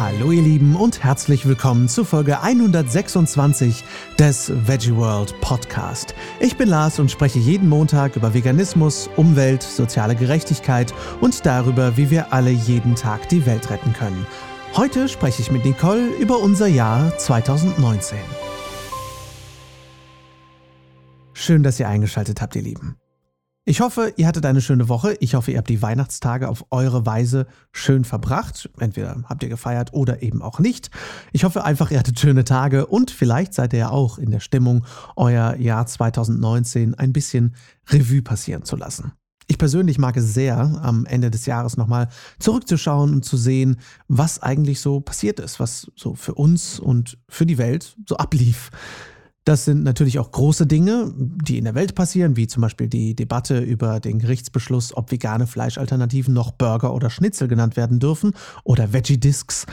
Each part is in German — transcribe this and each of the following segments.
Hallo ihr Lieben und herzlich willkommen zu Folge 126 des Veggie World Podcast. Ich bin Lars und spreche jeden Montag über Veganismus, Umwelt, soziale Gerechtigkeit und darüber, wie wir alle jeden Tag die Welt retten können. Heute spreche ich mit Nicole über unser Jahr 2019. Schön, dass ihr eingeschaltet habt, ihr Lieben. Ich hoffe, ihr hattet eine schöne Woche. Ich hoffe, ihr habt die Weihnachtstage auf eure Weise schön verbracht. Entweder habt ihr gefeiert oder eben auch nicht. Ich hoffe einfach, ihr hattet schöne Tage und vielleicht seid ihr ja auch in der Stimmung, euer Jahr 2019 ein bisschen Revue passieren zu lassen. Ich persönlich mag es sehr, am Ende des Jahres nochmal zurückzuschauen und zu sehen, was eigentlich so passiert ist, was so für uns und für die Welt so ablief. Das sind natürlich auch große Dinge, die in der Welt passieren, wie zum Beispiel die Debatte über den Gerichtsbeschluss, ob vegane Fleischalternativen noch Burger oder Schnitzel genannt werden dürfen oder Veggie Discs.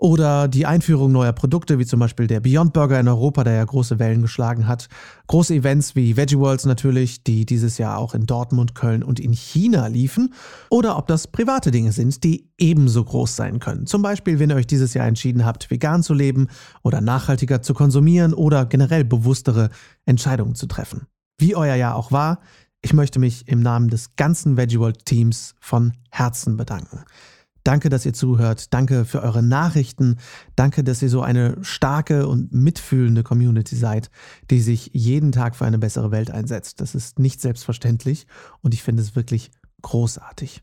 Oder die Einführung neuer Produkte, wie zum Beispiel der Beyond Burger in Europa, der ja große Wellen geschlagen hat. Große Events wie Veggie Worlds natürlich, die dieses Jahr auch in Dortmund, Köln und in China liefen. Oder ob das private Dinge sind, die ebenso groß sein können. Zum Beispiel, wenn ihr euch dieses Jahr entschieden habt, vegan zu leben oder nachhaltiger zu konsumieren oder generell bewusstere Entscheidungen zu treffen. Wie euer Jahr auch war, ich möchte mich im Namen des ganzen Veggie World Teams von Herzen bedanken. Danke, dass ihr zuhört. Danke für eure Nachrichten. Danke, dass ihr so eine starke und mitfühlende Community seid, die sich jeden Tag für eine bessere Welt einsetzt. Das ist nicht selbstverständlich und ich finde es wirklich großartig.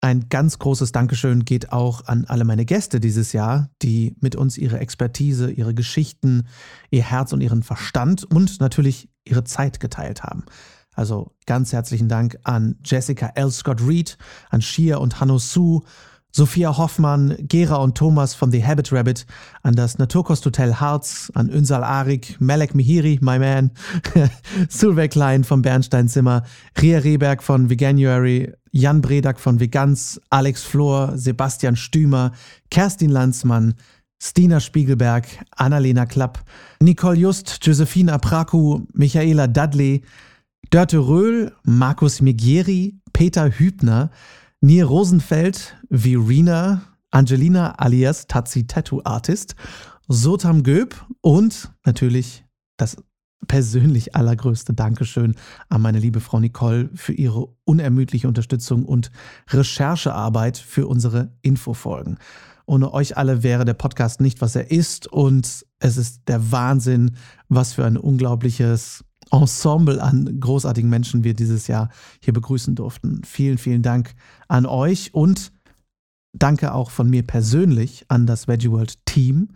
Ein ganz großes Dankeschön geht auch an alle meine Gäste dieses Jahr, die mit uns ihre Expertise, ihre Geschichten, ihr Herz und ihren Verstand und natürlich ihre Zeit geteilt haben. Also ganz herzlichen Dank an Jessica L. Scott Reed, an Shia und Hanno Su, Sophia Hoffmann, Gera und Thomas von The Habit Rabbit, an das Naturkosthotel Harz, an Ünsal Arik, Malek Mihiri, my man, Sulweg Klein vom Bernsteinzimmer, Ria Rehberg von Veganuary, Jan Bredak von Vegans, Alex Flor, Sebastian Stümer, Kerstin Lanzmann, Stina Spiegelberg, Annalena Klapp, Nicole Just, Josephine Apraku, Michaela Dudley, Dörte Röhl, Markus Migieri, Peter Hübner, Nier Rosenfeld, Virina, Angelina alias Tazi Tattoo Artist, Sotam Göb und natürlich das persönlich allergrößte Dankeschön an meine liebe Frau Nicole für ihre unermüdliche Unterstützung und Recherchearbeit für unsere Infofolgen. Ohne euch alle wäre der Podcast nicht, was er ist und es ist der Wahnsinn, was für ein unglaubliches Ensemble an großartigen Menschen wir dieses Jahr hier begrüßen durften. Vielen, vielen Dank an euch und danke auch von mir persönlich an das Veggie World Team.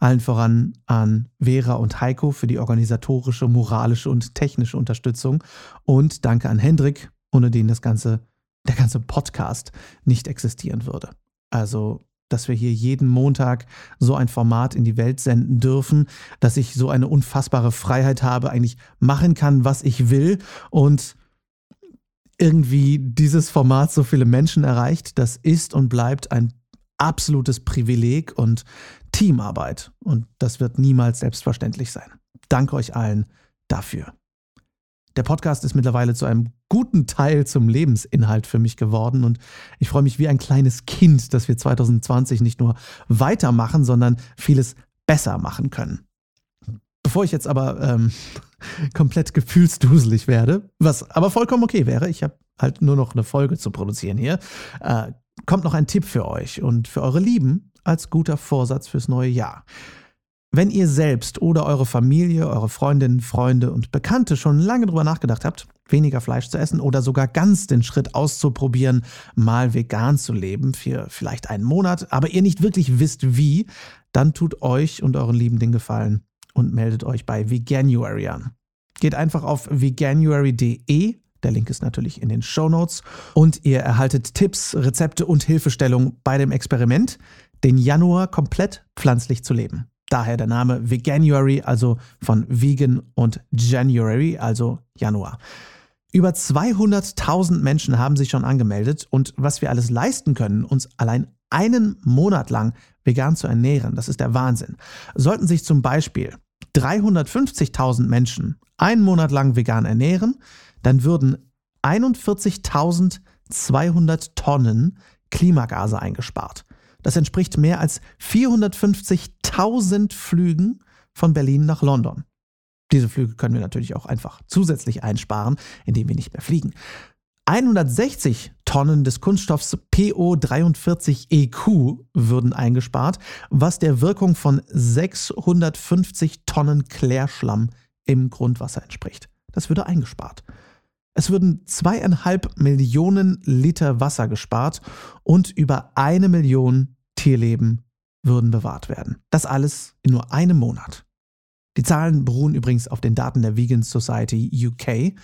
Allen voran an Vera und Heiko für die organisatorische, moralische und technische Unterstützung. Und danke an Hendrik, ohne den das ganze, der ganze Podcast nicht existieren würde. Also dass wir hier jeden Montag so ein Format in die Welt senden dürfen, dass ich so eine unfassbare Freiheit habe, eigentlich machen kann, was ich will und irgendwie dieses Format so viele Menschen erreicht, das ist und bleibt ein absolutes Privileg und Teamarbeit und das wird niemals selbstverständlich sein. Danke euch allen dafür. Der Podcast ist mittlerweile zu einem guten Teil zum Lebensinhalt für mich geworden und ich freue mich wie ein kleines Kind, dass wir 2020 nicht nur weitermachen, sondern vieles besser machen können. Bevor ich jetzt aber ähm, komplett gefühlsduselig werde, was aber vollkommen okay wäre, ich habe halt nur noch eine Folge zu produzieren hier, äh, kommt noch ein Tipp für euch und für eure Lieben als guter Vorsatz fürs neue Jahr. Wenn ihr selbst oder eure Familie, eure Freundinnen, Freunde und Bekannte schon lange darüber nachgedacht habt, weniger Fleisch zu essen oder sogar ganz den Schritt auszuprobieren, mal vegan zu leben für vielleicht einen Monat, aber ihr nicht wirklich wisst wie, dann tut euch und euren Lieben den Gefallen und meldet euch bei Veganuary an. Geht einfach auf veganuary.de, der Link ist natürlich in den Show Notes und ihr erhaltet Tipps, Rezepte und Hilfestellung bei dem Experiment, den Januar komplett pflanzlich zu leben. Daher der Name Veganuary, also von Vegan und January, also Januar. Über 200.000 Menschen haben sich schon angemeldet und was wir alles leisten können, uns allein einen Monat lang vegan zu ernähren, das ist der Wahnsinn. Sollten sich zum Beispiel 350.000 Menschen einen Monat lang vegan ernähren, dann würden 41.200 Tonnen Klimagase eingespart. Das entspricht mehr als 450.000 Flügen von Berlin nach London. Diese Flüge können wir natürlich auch einfach zusätzlich einsparen, indem wir nicht mehr fliegen. 160 Tonnen des Kunststoffs PO43EQ würden eingespart, was der Wirkung von 650 Tonnen Klärschlamm im Grundwasser entspricht. Das würde eingespart. Es würden zweieinhalb Millionen Liter Wasser gespart und über eine Million Tierleben würden bewahrt werden. Das alles in nur einem Monat. Die Zahlen beruhen übrigens auf den Daten der Vegan Society UK.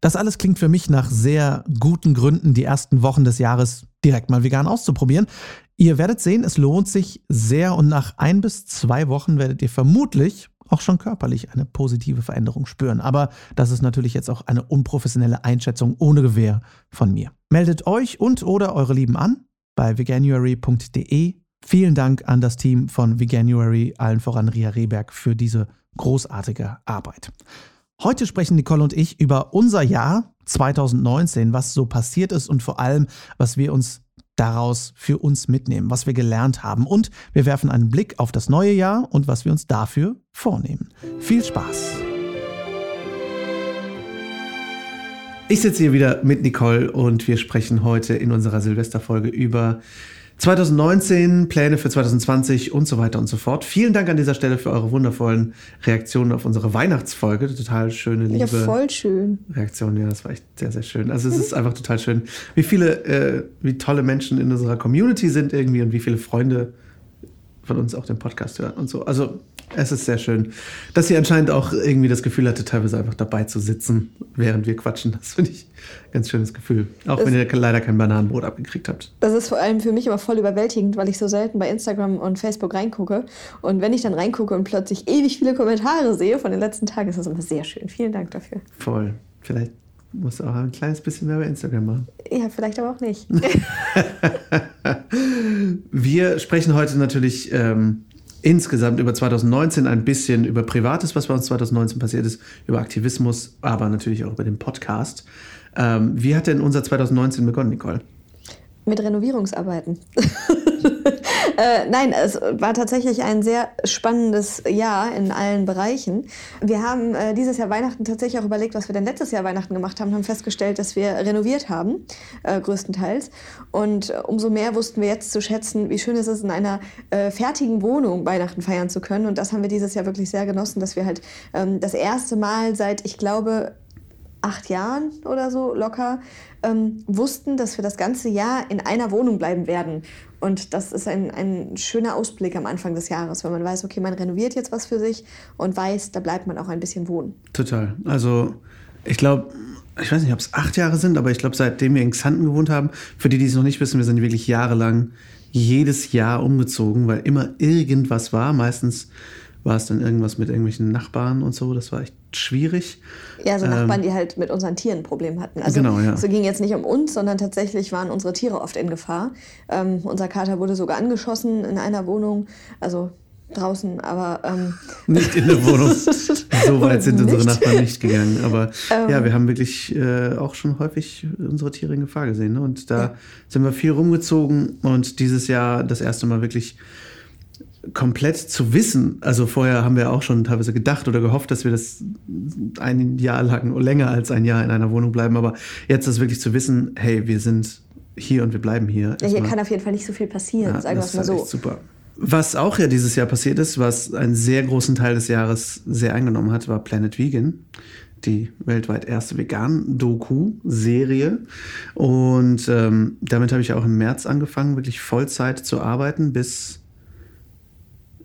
Das alles klingt für mich nach sehr guten Gründen, die ersten Wochen des Jahres direkt mal vegan auszuprobieren. Ihr werdet sehen, es lohnt sich sehr und nach ein bis zwei Wochen werdet ihr vermutlich auch schon körperlich eine positive Veränderung spüren. Aber das ist natürlich jetzt auch eine unprofessionelle Einschätzung ohne Gewähr von mir. Meldet euch und oder eure Lieben an bei veganuary.de. Vielen Dank an das Team von Veganuary, allen voran Ria Rehberg, für diese großartige Arbeit. Heute sprechen Nicole und ich über unser Jahr 2019, was so passiert ist und vor allem, was wir uns daraus für uns mitnehmen, was wir gelernt haben. Und wir werfen einen Blick auf das neue Jahr und was wir uns dafür vornehmen. Viel Spaß! Ich sitze hier wieder mit Nicole und wir sprechen heute in unserer Silvesterfolge über 2019, Pläne für 2020 und so weiter und so fort. Vielen Dank an dieser Stelle für eure wundervollen Reaktionen auf unsere Weihnachtsfolge. Total schöne, liebe ja, voll schön. Reaktionen. Ja, das war echt sehr, sehr schön. Also es ist einfach total schön, wie viele, äh, wie tolle Menschen in unserer Community sind irgendwie und wie viele Freunde von uns auch den Podcast hören und so. Also es ist sehr schön, dass sie anscheinend auch irgendwie das Gefühl hatte, teilweise einfach dabei zu sitzen, während wir quatschen. Das finde ich ein ganz schönes Gefühl. Auch das, wenn ihr leider kein Bananenbrot abgekriegt habt. Das ist vor allem für mich immer voll überwältigend, weil ich so selten bei Instagram und Facebook reingucke. Und wenn ich dann reingucke und plötzlich ewig viele Kommentare sehe von den letzten Tagen, ist das immer sehr schön. Vielen Dank dafür. Voll. Vielleicht musst du auch ein kleines bisschen mehr bei Instagram machen. Ja, vielleicht aber auch nicht. wir sprechen heute natürlich ähm, insgesamt über 2019 ein bisschen über Privates, was bei uns 2019 passiert ist, über Aktivismus, aber natürlich auch über den Podcast. Ähm, wie hat denn unser 2019 begonnen, Nicole? Mit Renovierungsarbeiten. äh, nein, es war tatsächlich ein sehr spannendes Jahr in allen Bereichen. Wir haben äh, dieses Jahr Weihnachten tatsächlich auch überlegt, was wir denn letztes Jahr Weihnachten gemacht haben, haben festgestellt, dass wir renoviert haben, äh, größtenteils. Und äh, umso mehr wussten wir jetzt zu schätzen, wie schön es ist, in einer äh, fertigen Wohnung Weihnachten feiern zu können. Und das haben wir dieses Jahr wirklich sehr genossen, dass wir halt ähm, das erste Mal seit, ich glaube, acht Jahren oder so locker ähm, wussten, dass wir das ganze Jahr in einer Wohnung bleiben werden. Und das ist ein, ein schöner Ausblick am Anfang des Jahres, wenn man weiß, okay, man renoviert jetzt was für sich und weiß, da bleibt man auch ein bisschen wohnen. Total. Also ich glaube, ich weiß nicht, ob es acht Jahre sind, aber ich glaube, seitdem wir in Xanten gewohnt haben, für die, die es noch nicht wissen, wir sind wirklich jahrelang jedes Jahr umgezogen, weil immer irgendwas war. Meistens war es dann irgendwas mit irgendwelchen Nachbarn und so. Das war echt schwierig. Ja, so Nachbarn, ähm, die halt mit unseren Tieren ein Problem hatten. Also genau, ja. es ging jetzt nicht um uns, sondern tatsächlich waren unsere Tiere oft in Gefahr. Ähm, unser Kater wurde sogar angeschossen in einer Wohnung. Also draußen, aber ähm, nicht in der Wohnung. so weit sind unsere Nachbarn nicht gegangen. Aber ähm, ja, wir haben wirklich äh, auch schon häufig unsere Tiere in Gefahr gesehen. Ne? Und da ja. sind wir viel rumgezogen und dieses Jahr das erste Mal wirklich komplett zu wissen, also vorher haben wir auch schon teilweise gedacht oder gehofft, dass wir das ein Jahr lang oder länger als ein Jahr in einer Wohnung bleiben, aber jetzt das wirklich zu wissen, hey, wir sind hier und wir bleiben hier. Ja, hier kann auf jeden Fall nicht so viel passieren, ja, sagen wir es mal so. super. Was auch ja dieses Jahr passiert ist, was einen sehr großen Teil des Jahres sehr eingenommen hat, war Planet Vegan die weltweit erste Vegan-Doku-Serie. Und ähm, damit habe ich auch im März angefangen, wirklich Vollzeit zu arbeiten bis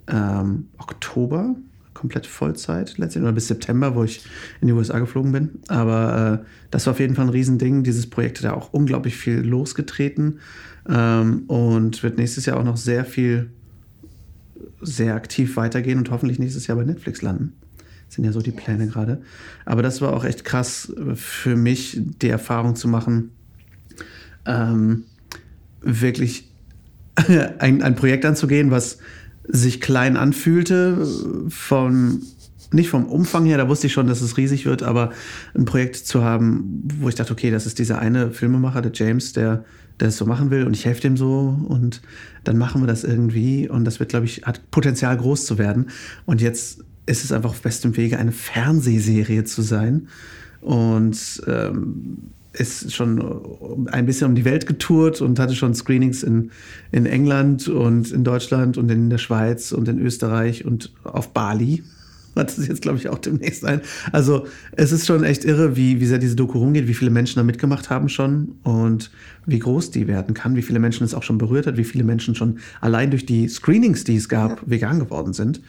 ähm, Oktober, komplett Vollzeit letztendlich, oder bis September, wo ich in die USA geflogen bin. Aber äh, das war auf jeden Fall ein Riesending. Dieses Projekt hat ja auch unglaublich viel losgetreten ähm, und wird nächstes Jahr auch noch sehr viel, sehr aktiv weitergehen und hoffentlich nächstes Jahr bei Netflix landen. Das sind ja so die Pläne gerade. Aber das war auch echt krass für mich, die Erfahrung zu machen, ähm, wirklich ein, ein Projekt anzugehen, was sich klein anfühlte, von nicht vom Umfang her, da wusste ich schon, dass es riesig wird, aber ein Projekt zu haben, wo ich dachte, okay, das ist dieser eine Filmemacher, der James, der, der es so machen will und ich helfe dem so und dann machen wir das irgendwie und das wird, glaube ich, hat Potenzial groß zu werden. Und jetzt ist es einfach auf bestem Wege, eine Fernsehserie zu sein und ähm, ist schon ein bisschen um die Welt getourt und hatte schon Screenings in, in England und in Deutschland und in der Schweiz und in Österreich und auf Bali hat es jetzt, glaube ich, auch demnächst ein. Also es ist schon echt irre, wie, wie sehr diese Doku rumgeht, wie viele Menschen da mitgemacht haben schon und wie groß die werden kann, wie viele Menschen es auch schon berührt hat, wie viele Menschen schon allein durch die Screenings, die es gab, ja. vegan geworden sind.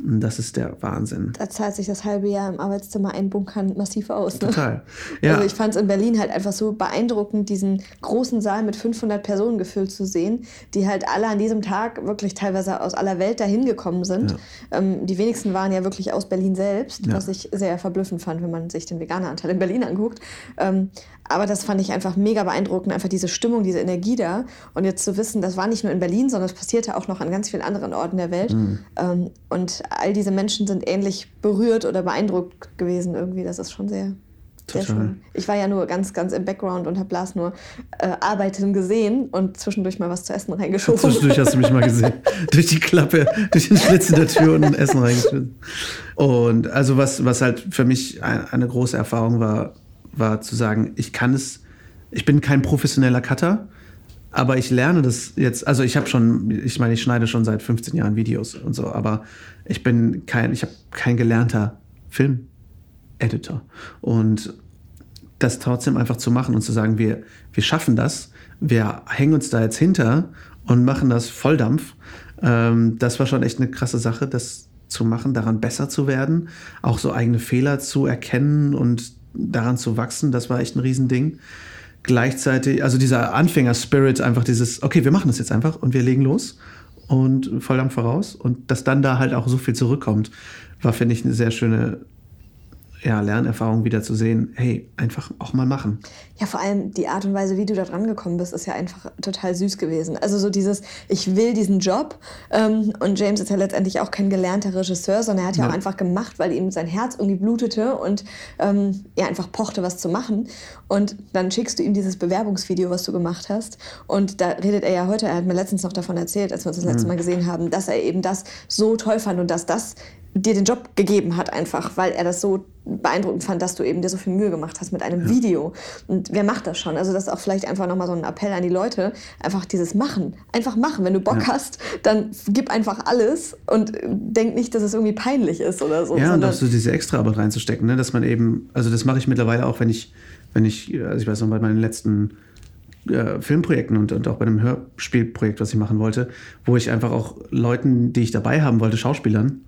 Das ist der Wahnsinn. Da zahlt sich das halbe Jahr im Arbeitszimmer einbunkern massiv aus. Ne? Total. Ja. Also ich fand es in Berlin halt einfach so beeindruckend, diesen großen Saal mit 500 Personen gefüllt zu sehen, die halt alle an diesem Tag wirklich teilweise aus aller Welt dahin gekommen sind. Ja. Ähm, die wenigsten waren ja wirklich aus Berlin selbst, ja. was ich sehr verblüffend fand, wenn man sich den Veganeranteil in Berlin anguckt. Ähm, aber das fand ich einfach mega beeindruckend, einfach diese Stimmung, diese Energie da. Und jetzt zu wissen, das war nicht nur in Berlin, sondern es passierte auch noch an ganz vielen anderen Orten der Welt. Mhm. Ähm, und all diese Menschen sind ähnlich berührt oder beeindruckt gewesen irgendwie. Das ist schon sehr, sehr schön. Ich war ja nur ganz, ganz im Background und habe Blas nur äh, arbeiten gesehen und zwischendurch mal was zu essen reingeschoben. Zwischendurch hast du mich mal gesehen. durch die Klappe, durch den Schlitz in der Tür und ein Essen reingeschmissen. Und also was, was halt für mich eine große Erfahrung war, war zu sagen, ich kann es, ich bin kein professioneller Cutter, aber ich lerne das jetzt, also ich habe schon, ich meine, ich schneide schon seit 15 Jahren Videos und so, aber ich bin kein, ich habe kein gelernter Film-Editor. Und das trotzdem einfach zu machen und zu sagen, wir, wir schaffen das, wir hängen uns da jetzt hinter und machen das Volldampf, ähm, das war schon echt eine krasse Sache, das zu machen, daran besser zu werden, auch so eigene Fehler zu erkennen und daran zu wachsen, das war echt ein Riesending. Gleichzeitig, also dieser Anfänger-Spirit, einfach dieses, okay, wir machen das jetzt einfach und wir legen los und Volldampf voraus und dass dann da halt auch so viel zurückkommt, war, finde ich, eine sehr schöne ja, Lernerfahrung wieder zu sehen, hey, einfach auch mal machen. Ja, vor allem die Art und Weise, wie du da dran gekommen bist, ist ja einfach total süß gewesen. Also so dieses, ich will diesen Job ähm, und James ist ja letztendlich auch kein gelernter Regisseur, sondern er hat ja, ja auch einfach gemacht, weil ihm sein Herz irgendwie blutete und ähm, er einfach pochte, was zu machen. Und dann schickst du ihm dieses Bewerbungsvideo, was du gemacht hast und da redet er ja heute, er hat mir letztens noch davon erzählt, als wir uns das letzte mhm. Mal gesehen haben, dass er eben das so toll fand und dass das dir den Job gegeben hat einfach, weil er das so beeindruckend fand, dass du eben dir so viel Mühe gemacht hast mit einem ja. Video. Und wer macht das schon? Also das ist auch vielleicht einfach nochmal so ein Appell an die Leute, einfach dieses Machen. Einfach machen. Wenn du Bock ja. hast, dann gib einfach alles und denk nicht, dass es irgendwie peinlich ist oder so. Ja, und auch so diese Extraarbeit reinzustecken, ne? dass man eben, also das mache ich mittlerweile auch, wenn ich, wenn ich, also ich weiß noch, bei meinen letzten äh, Filmprojekten und, und auch bei einem Hörspielprojekt, was ich machen wollte, wo ich einfach auch Leuten, die ich dabei haben wollte, Schauspielern,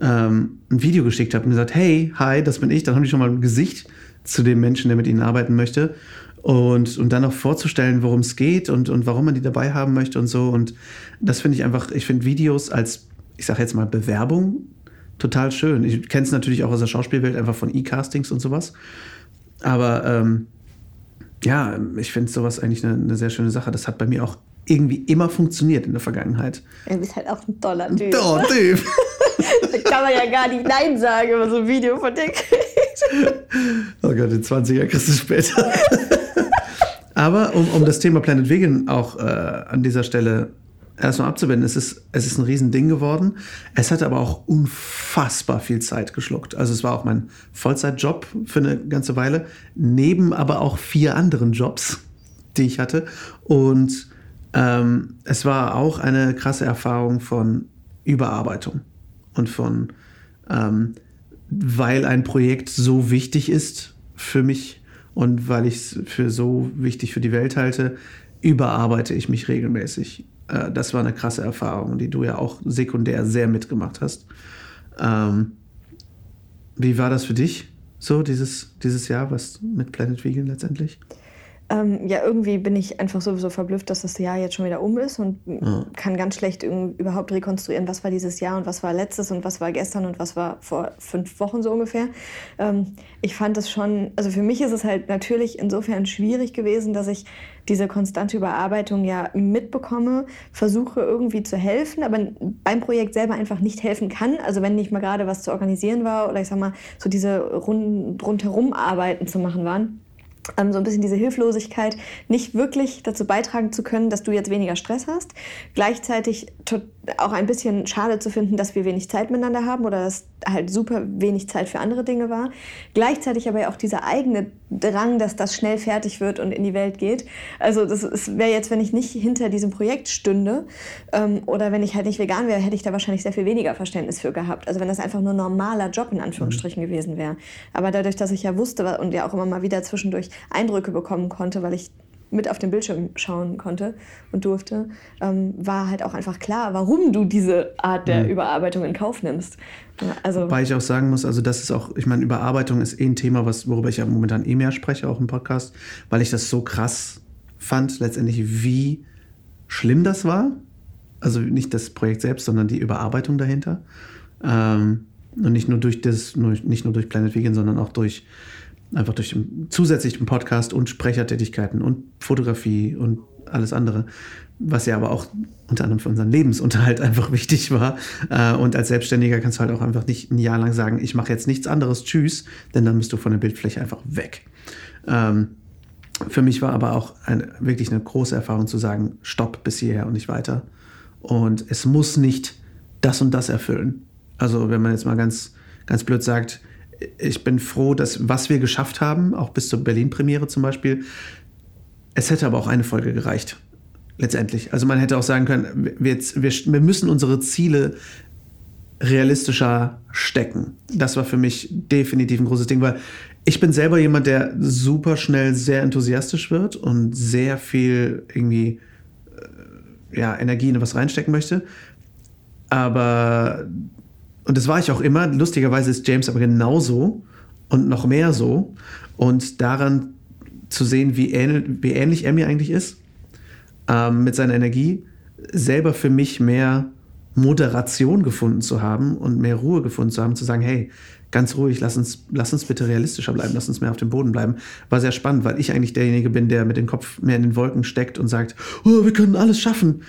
ähm, ein Video geschickt habe und gesagt, hey, hi, das bin ich, dann haben die schon mal ein Gesicht zu dem Menschen, der mit ihnen arbeiten möchte. Und, und dann auch vorzustellen, worum es geht und, und warum man die dabei haben möchte und so. Und das finde ich einfach, ich finde Videos als, ich sage jetzt mal, Bewerbung total schön. Ich kenne es natürlich auch aus der Schauspielwelt, einfach von E-Castings und sowas. Aber ähm, ja, ich finde sowas eigentlich eine, eine, sehr schöne Sache. Das hat bei mir auch irgendwie immer funktioniert in der Vergangenheit. Du bist halt auch ein toller Typ. Toller Typ. da kann man ja gar nicht Nein sagen, wenn man so ein Video von dir kriegt. Oh Gott, den 20er kriegst du später. Aber um, um das Thema Planet Vegan auch äh, an dieser Stelle erstmal abzuwenden, es ist, es ist ein Riesending geworden. Es hat aber auch unfassbar viel Zeit geschluckt. Also es war auch mein Vollzeitjob für eine ganze Weile, neben aber auch vier anderen Jobs, die ich hatte. Und ähm, es war auch eine krasse Erfahrung von Überarbeitung und von, ähm, weil ein Projekt so wichtig ist für mich und weil ich es für so wichtig für die Welt halte, überarbeite ich mich regelmäßig. Äh, das war eine krasse Erfahrung, die du ja auch sekundär sehr mitgemacht hast. Ähm, wie war das für dich, so dieses, dieses Jahr, was mit Planet Vegan letztendlich? Ähm, ja, irgendwie bin ich einfach sowieso verblüfft, dass das Jahr jetzt schon wieder um ist und ja. kann ganz schlecht überhaupt rekonstruieren, was war dieses Jahr und was war letztes und was war gestern und was war vor fünf Wochen so ungefähr. Ähm, ich fand es schon, also für mich ist es halt natürlich insofern schwierig gewesen, dass ich diese konstante Überarbeitung ja mitbekomme, versuche irgendwie zu helfen, aber beim Projekt selber einfach nicht helfen kann. Also wenn nicht mal gerade was zu organisieren war oder ich sag mal so diese rund, rundherum Arbeiten zu machen waren so ein bisschen diese Hilflosigkeit, nicht wirklich dazu beitragen zu können, dass du jetzt weniger Stress hast. Gleichzeitig auch ein bisschen schade zu finden, dass wir wenig Zeit miteinander haben oder dass halt super wenig Zeit für andere Dinge war. Gleichzeitig aber auch dieser eigene Drang, dass das schnell fertig wird und in die Welt geht. Also das wäre jetzt, wenn ich nicht hinter diesem Projekt stünde ähm, oder wenn ich halt nicht vegan wäre, hätte ich da wahrscheinlich sehr viel weniger Verständnis für gehabt. Also wenn das einfach nur normaler Job in Anführungsstrichen mhm. gewesen wäre. Aber dadurch, dass ich ja wusste und ja auch immer mal wieder zwischendurch Eindrücke bekommen konnte, weil ich mit auf den Bildschirm schauen konnte und durfte, ähm, war halt auch einfach klar, warum du diese Art der mhm. Überarbeitung in Kauf nimmst. Also Wobei ich auch sagen muss, also das ist auch, ich meine, Überarbeitung ist eh ein Thema, was, worüber ich ja momentan eh mehr spreche, auch im Podcast, weil ich das so krass fand, letztendlich, wie schlimm das war. Also nicht das Projekt selbst, sondern die Überarbeitung dahinter. Ähm, und nicht nur durch das, nicht nur durch Planet Vegan, sondern auch durch einfach durch den zusätzlichen Podcast und Sprechertätigkeiten und Fotografie und alles andere, was ja aber auch unter anderem für unseren Lebensunterhalt einfach wichtig war. Äh, und als Selbstständiger kannst du halt auch einfach nicht ein Jahr lang sagen, ich mache jetzt nichts anderes, tschüss, denn dann bist du von der Bildfläche einfach weg. Ähm, für mich war aber auch eine, wirklich eine große Erfahrung zu sagen, stopp bis hierher und nicht weiter. Und es muss nicht das und das erfüllen. Also wenn man jetzt mal ganz, ganz blöd sagt, ich bin froh, dass was wir geschafft haben, auch bis zur Berlin-Premiere zum Beispiel, es hätte aber auch eine Folge gereicht. Letztendlich. Also man hätte auch sagen können, wir, wir, wir müssen unsere Ziele realistischer stecken. Das war für mich definitiv ein großes Ding, weil ich bin selber jemand, der super schnell sehr enthusiastisch wird und sehr viel irgendwie äh, ja, Energie in was reinstecken möchte. Aber und das war ich auch immer. Lustigerweise ist James aber genauso und noch mehr so. Und daran zu sehen, wie, ähnlich, wie ähnlich er mir eigentlich ist, ähm, mit seiner Energie, selber für mich mehr Moderation gefunden zu haben und mehr Ruhe gefunden zu haben, zu sagen, hey, ganz ruhig, lass uns, lass uns bitte realistischer bleiben, lass uns mehr auf dem Boden bleiben. War sehr spannend, weil ich eigentlich derjenige bin, der mit dem Kopf mehr in den Wolken steckt und sagt, oh, wir können alles schaffen.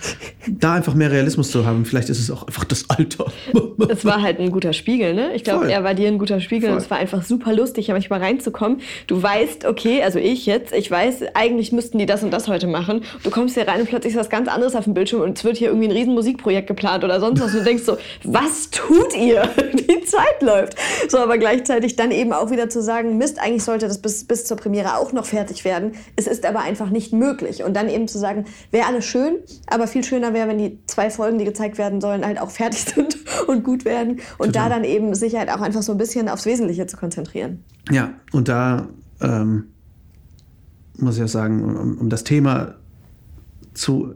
Da einfach mehr Realismus zu haben, vielleicht ist es auch einfach das Alter. Es war halt ein guter Spiegel, ne? Ich glaube, er war dir ein guter Spiegel Voll. und es war einfach super lustig, manchmal reinzukommen. Du weißt, okay, also ich jetzt, ich weiß, eigentlich müssten die das und das heute machen. Du kommst hier rein und plötzlich ist was ganz anderes auf dem Bildschirm und es wird hier irgendwie ein riesen Musikprojekt geplant oder sonst was. Und du denkst so, was tut ihr? Die Zeit läuft. So, aber gleichzeitig dann eben auch wieder zu sagen, Mist, eigentlich sollte das bis, bis zur Premiere auch noch fertig werden. Es ist aber einfach nicht möglich. Und dann eben zu sagen, wäre alles schön, aber viel schöner wäre, wenn die zwei Folgen, die gezeigt werden sollen, halt auch fertig sind und gut werden. Und Total. da dann eben sich halt auch einfach so ein bisschen aufs Wesentliche zu konzentrieren. Ja, und da ähm, muss ich auch sagen, um, um das Thema zu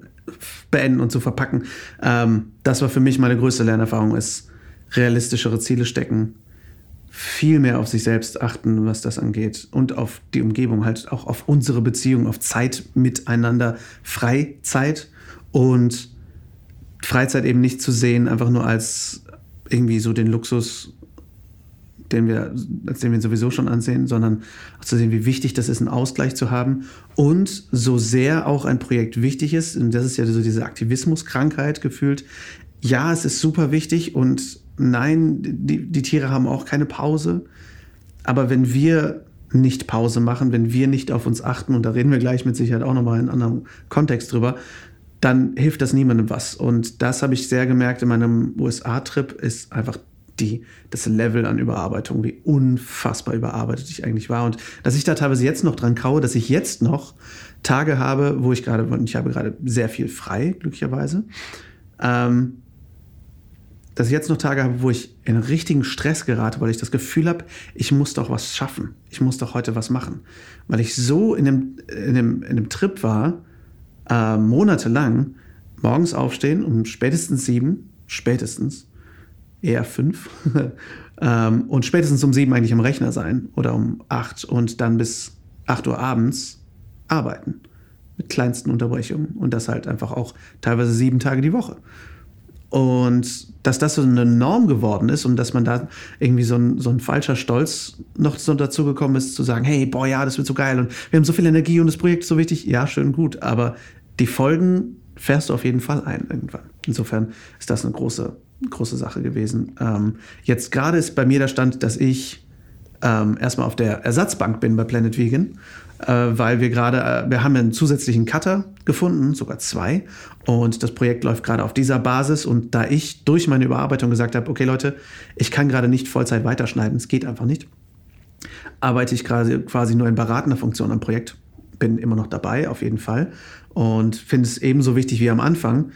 beenden und zu verpacken, ähm, das war für mich meine größte Lernerfahrung, ist realistischere Ziele stecken, viel mehr auf sich selbst achten, was das angeht und auf die Umgebung, halt auch auf unsere Beziehung, auf Zeit miteinander, Freizeit und Freizeit eben nicht zu sehen, einfach nur als irgendwie so den Luxus, den wir, als den wir sowieso schon ansehen, sondern auch zu sehen, wie wichtig das ist, einen Ausgleich zu haben und so sehr auch ein Projekt wichtig ist, und das ist ja so diese Aktivismuskrankheit gefühlt, ja, es ist super wichtig und nein, die, die Tiere haben auch keine Pause. Aber wenn wir nicht Pause machen, wenn wir nicht auf uns achten, und da reden wir gleich mit Sicherheit auch nochmal in einem anderen Kontext drüber, dann hilft das niemandem was. Und das habe ich sehr gemerkt in meinem USA-Trip, ist einfach die, das Level an Überarbeitung, wie unfassbar überarbeitet ich eigentlich war. Und dass ich da teilweise jetzt noch dran kaue, dass ich jetzt noch Tage habe, wo ich gerade, ich habe gerade sehr viel frei, glücklicherweise. Ähm, dass ich jetzt noch Tage habe, wo ich in richtigen Stress gerate, weil ich das Gefühl habe, ich muss doch was schaffen. Ich muss doch heute was machen. Weil ich so in einem, in einem, in einem Trip war, äh, monatelang, morgens aufstehen um spätestens sieben, spätestens, eher fünf, ähm, und spätestens um sieben eigentlich im Rechner sein oder um acht und dann bis acht Uhr abends arbeiten. Mit kleinsten Unterbrechungen. Und das halt einfach auch teilweise sieben Tage die Woche. Und dass das so eine Norm geworden ist und dass man da irgendwie so ein, so ein falscher Stolz noch so dazu gekommen ist, zu sagen, hey, boah, ja, das wird so geil und wir haben so viel Energie und das Projekt ist so wichtig. Ja, schön, gut. Aber die Folgen fährst du auf jeden Fall ein irgendwann. Insofern ist das eine große, große Sache gewesen. Ähm, jetzt gerade ist bei mir der Stand, dass ich ähm, erstmal auf der Ersatzbank bin bei Planet Vegan weil wir gerade, äh, wir haben einen zusätzlichen Cutter gefunden, sogar zwei. Und das Projekt läuft gerade auf dieser Basis. Und da ich durch meine Überarbeitung gesagt habe, okay Leute, ich kann gerade nicht Vollzeit weiterschneiden, es geht einfach nicht, arbeite ich quasi, quasi nur in beratender Funktion am Projekt. Bin immer noch dabei, auf jeden Fall. Und finde es ebenso wichtig wie am Anfang.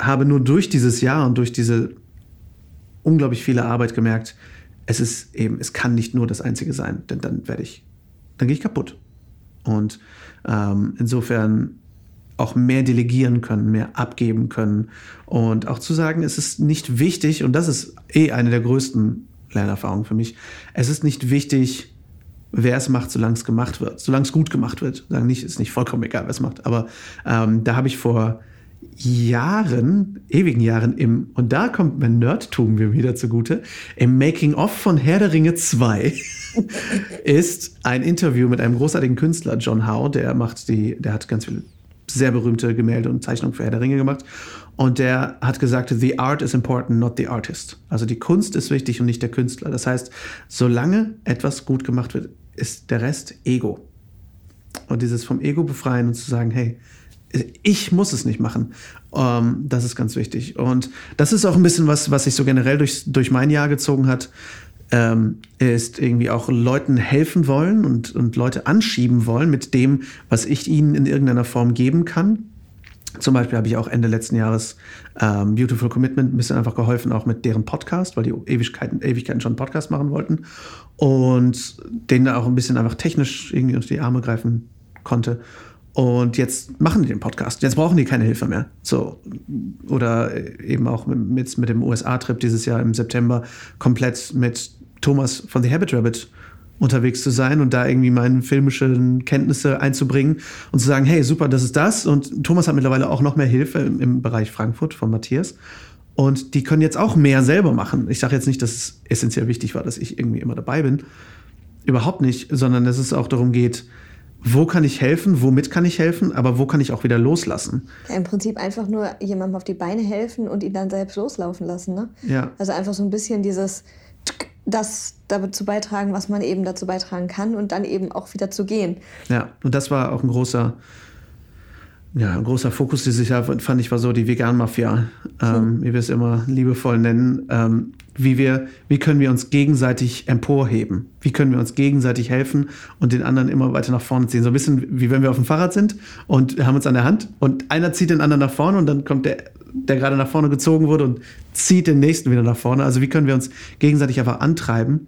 Habe nur durch dieses Jahr und durch diese unglaublich viele Arbeit gemerkt, es ist eben, es kann nicht nur das Einzige sein, denn dann werde ich, dann gehe ich kaputt. Und ähm, insofern auch mehr delegieren können, mehr abgeben können und auch zu sagen, es ist nicht wichtig, und das ist eh eine der größten Lernerfahrungen für mich, es ist nicht wichtig, wer es macht, solange es gemacht wird, solange es gut gemacht wird. Sagen nicht, ist nicht vollkommen egal, wer es macht, aber ähm, da habe ich vor Jahren, ewigen Jahren im, und da kommt mein Nerdtum mir wieder zugute, im Making-of von Herr der Ringe 2 ist ein Interview mit einem großartigen Künstler, John Howe, der macht die, der hat ganz viele sehr berühmte Gemälde und Zeichnungen für Herr der Ringe gemacht. Und der hat gesagt, the art is important, not the artist. Also die Kunst ist wichtig und nicht der Künstler. Das heißt, solange etwas gut gemacht wird, ist der Rest Ego. Und dieses vom Ego befreien und zu sagen, hey, ich muss es nicht machen. Ähm, das ist ganz wichtig. Und das ist auch ein bisschen was, was sich so generell durch, durch mein Jahr gezogen hat. Ähm, ist irgendwie auch Leuten helfen wollen und, und Leute anschieben wollen mit dem, was ich ihnen in irgendeiner Form geben kann. Zum Beispiel habe ich auch Ende letzten Jahres ähm, Beautiful Commitment ein bisschen einfach geholfen, auch mit deren Podcast, weil die Ewigkeiten, Ewigkeiten schon einen Podcast machen wollten. Und denen auch ein bisschen einfach technisch irgendwie unter die Arme greifen konnte. Und jetzt machen die den Podcast. Jetzt brauchen die keine Hilfe mehr. So. Oder eben auch mit, mit dem USA-Trip dieses Jahr im September komplett mit Thomas von The Habit Rabbit unterwegs zu sein und da irgendwie meine filmischen Kenntnisse einzubringen und zu sagen, hey, super, das ist das. Und Thomas hat mittlerweile auch noch mehr Hilfe im, im Bereich Frankfurt von Matthias. Und die können jetzt auch mehr selber machen. Ich sage jetzt nicht, dass es essentiell wichtig war, dass ich irgendwie immer dabei bin. Überhaupt nicht, sondern dass es auch darum geht, wo kann ich helfen, womit kann ich helfen, aber wo kann ich auch wieder loslassen? Ja, Im Prinzip einfach nur jemandem auf die Beine helfen und ihn dann selbst loslaufen lassen. Ne? Ja. Also einfach so ein bisschen dieses, das dazu beitragen, was man eben dazu beitragen kann und dann eben auch wieder zu gehen. Ja, und das war auch ein großer, ja, ein großer Fokus dieses Jahr, fand ich, war so die Vegan-Mafia, ähm, hm. wie wir es immer liebevoll nennen. Ähm, wie, wir, wie können wir uns gegenseitig emporheben? Wie können wir uns gegenseitig helfen und den anderen immer weiter nach vorne ziehen? So ein bisschen wie wenn wir auf dem Fahrrad sind und haben uns an der Hand und einer zieht den anderen nach vorne und dann kommt der, der gerade nach vorne gezogen wurde und zieht den nächsten wieder nach vorne. Also wie können wir uns gegenseitig einfach antreiben,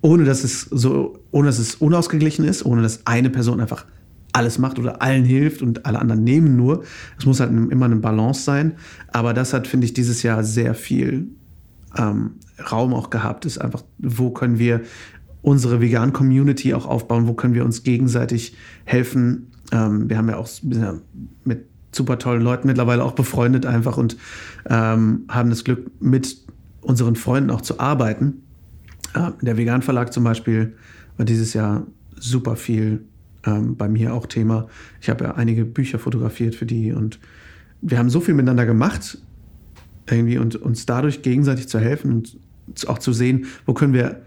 ohne dass es so, ohne dass es unausgeglichen ist, ohne dass eine Person einfach alles macht oder allen hilft und alle anderen nehmen nur. Es muss halt immer eine Balance sein. Aber das hat, finde ich, dieses Jahr sehr viel ähm, Raum auch gehabt, ist einfach, wo können wir unsere vegan Community auch aufbauen, wo können wir uns gegenseitig helfen. Ähm, wir haben ja auch ja, mit super tollen Leuten mittlerweile auch befreundet einfach und ähm, haben das Glück, mit unseren Freunden auch zu arbeiten. Äh, der Vegan Verlag zum Beispiel war dieses Jahr super viel ähm, bei mir auch Thema. Ich habe ja einige Bücher fotografiert für die und wir haben so viel miteinander gemacht irgendwie und uns dadurch gegenseitig zu helfen und auch zu sehen, wo können wir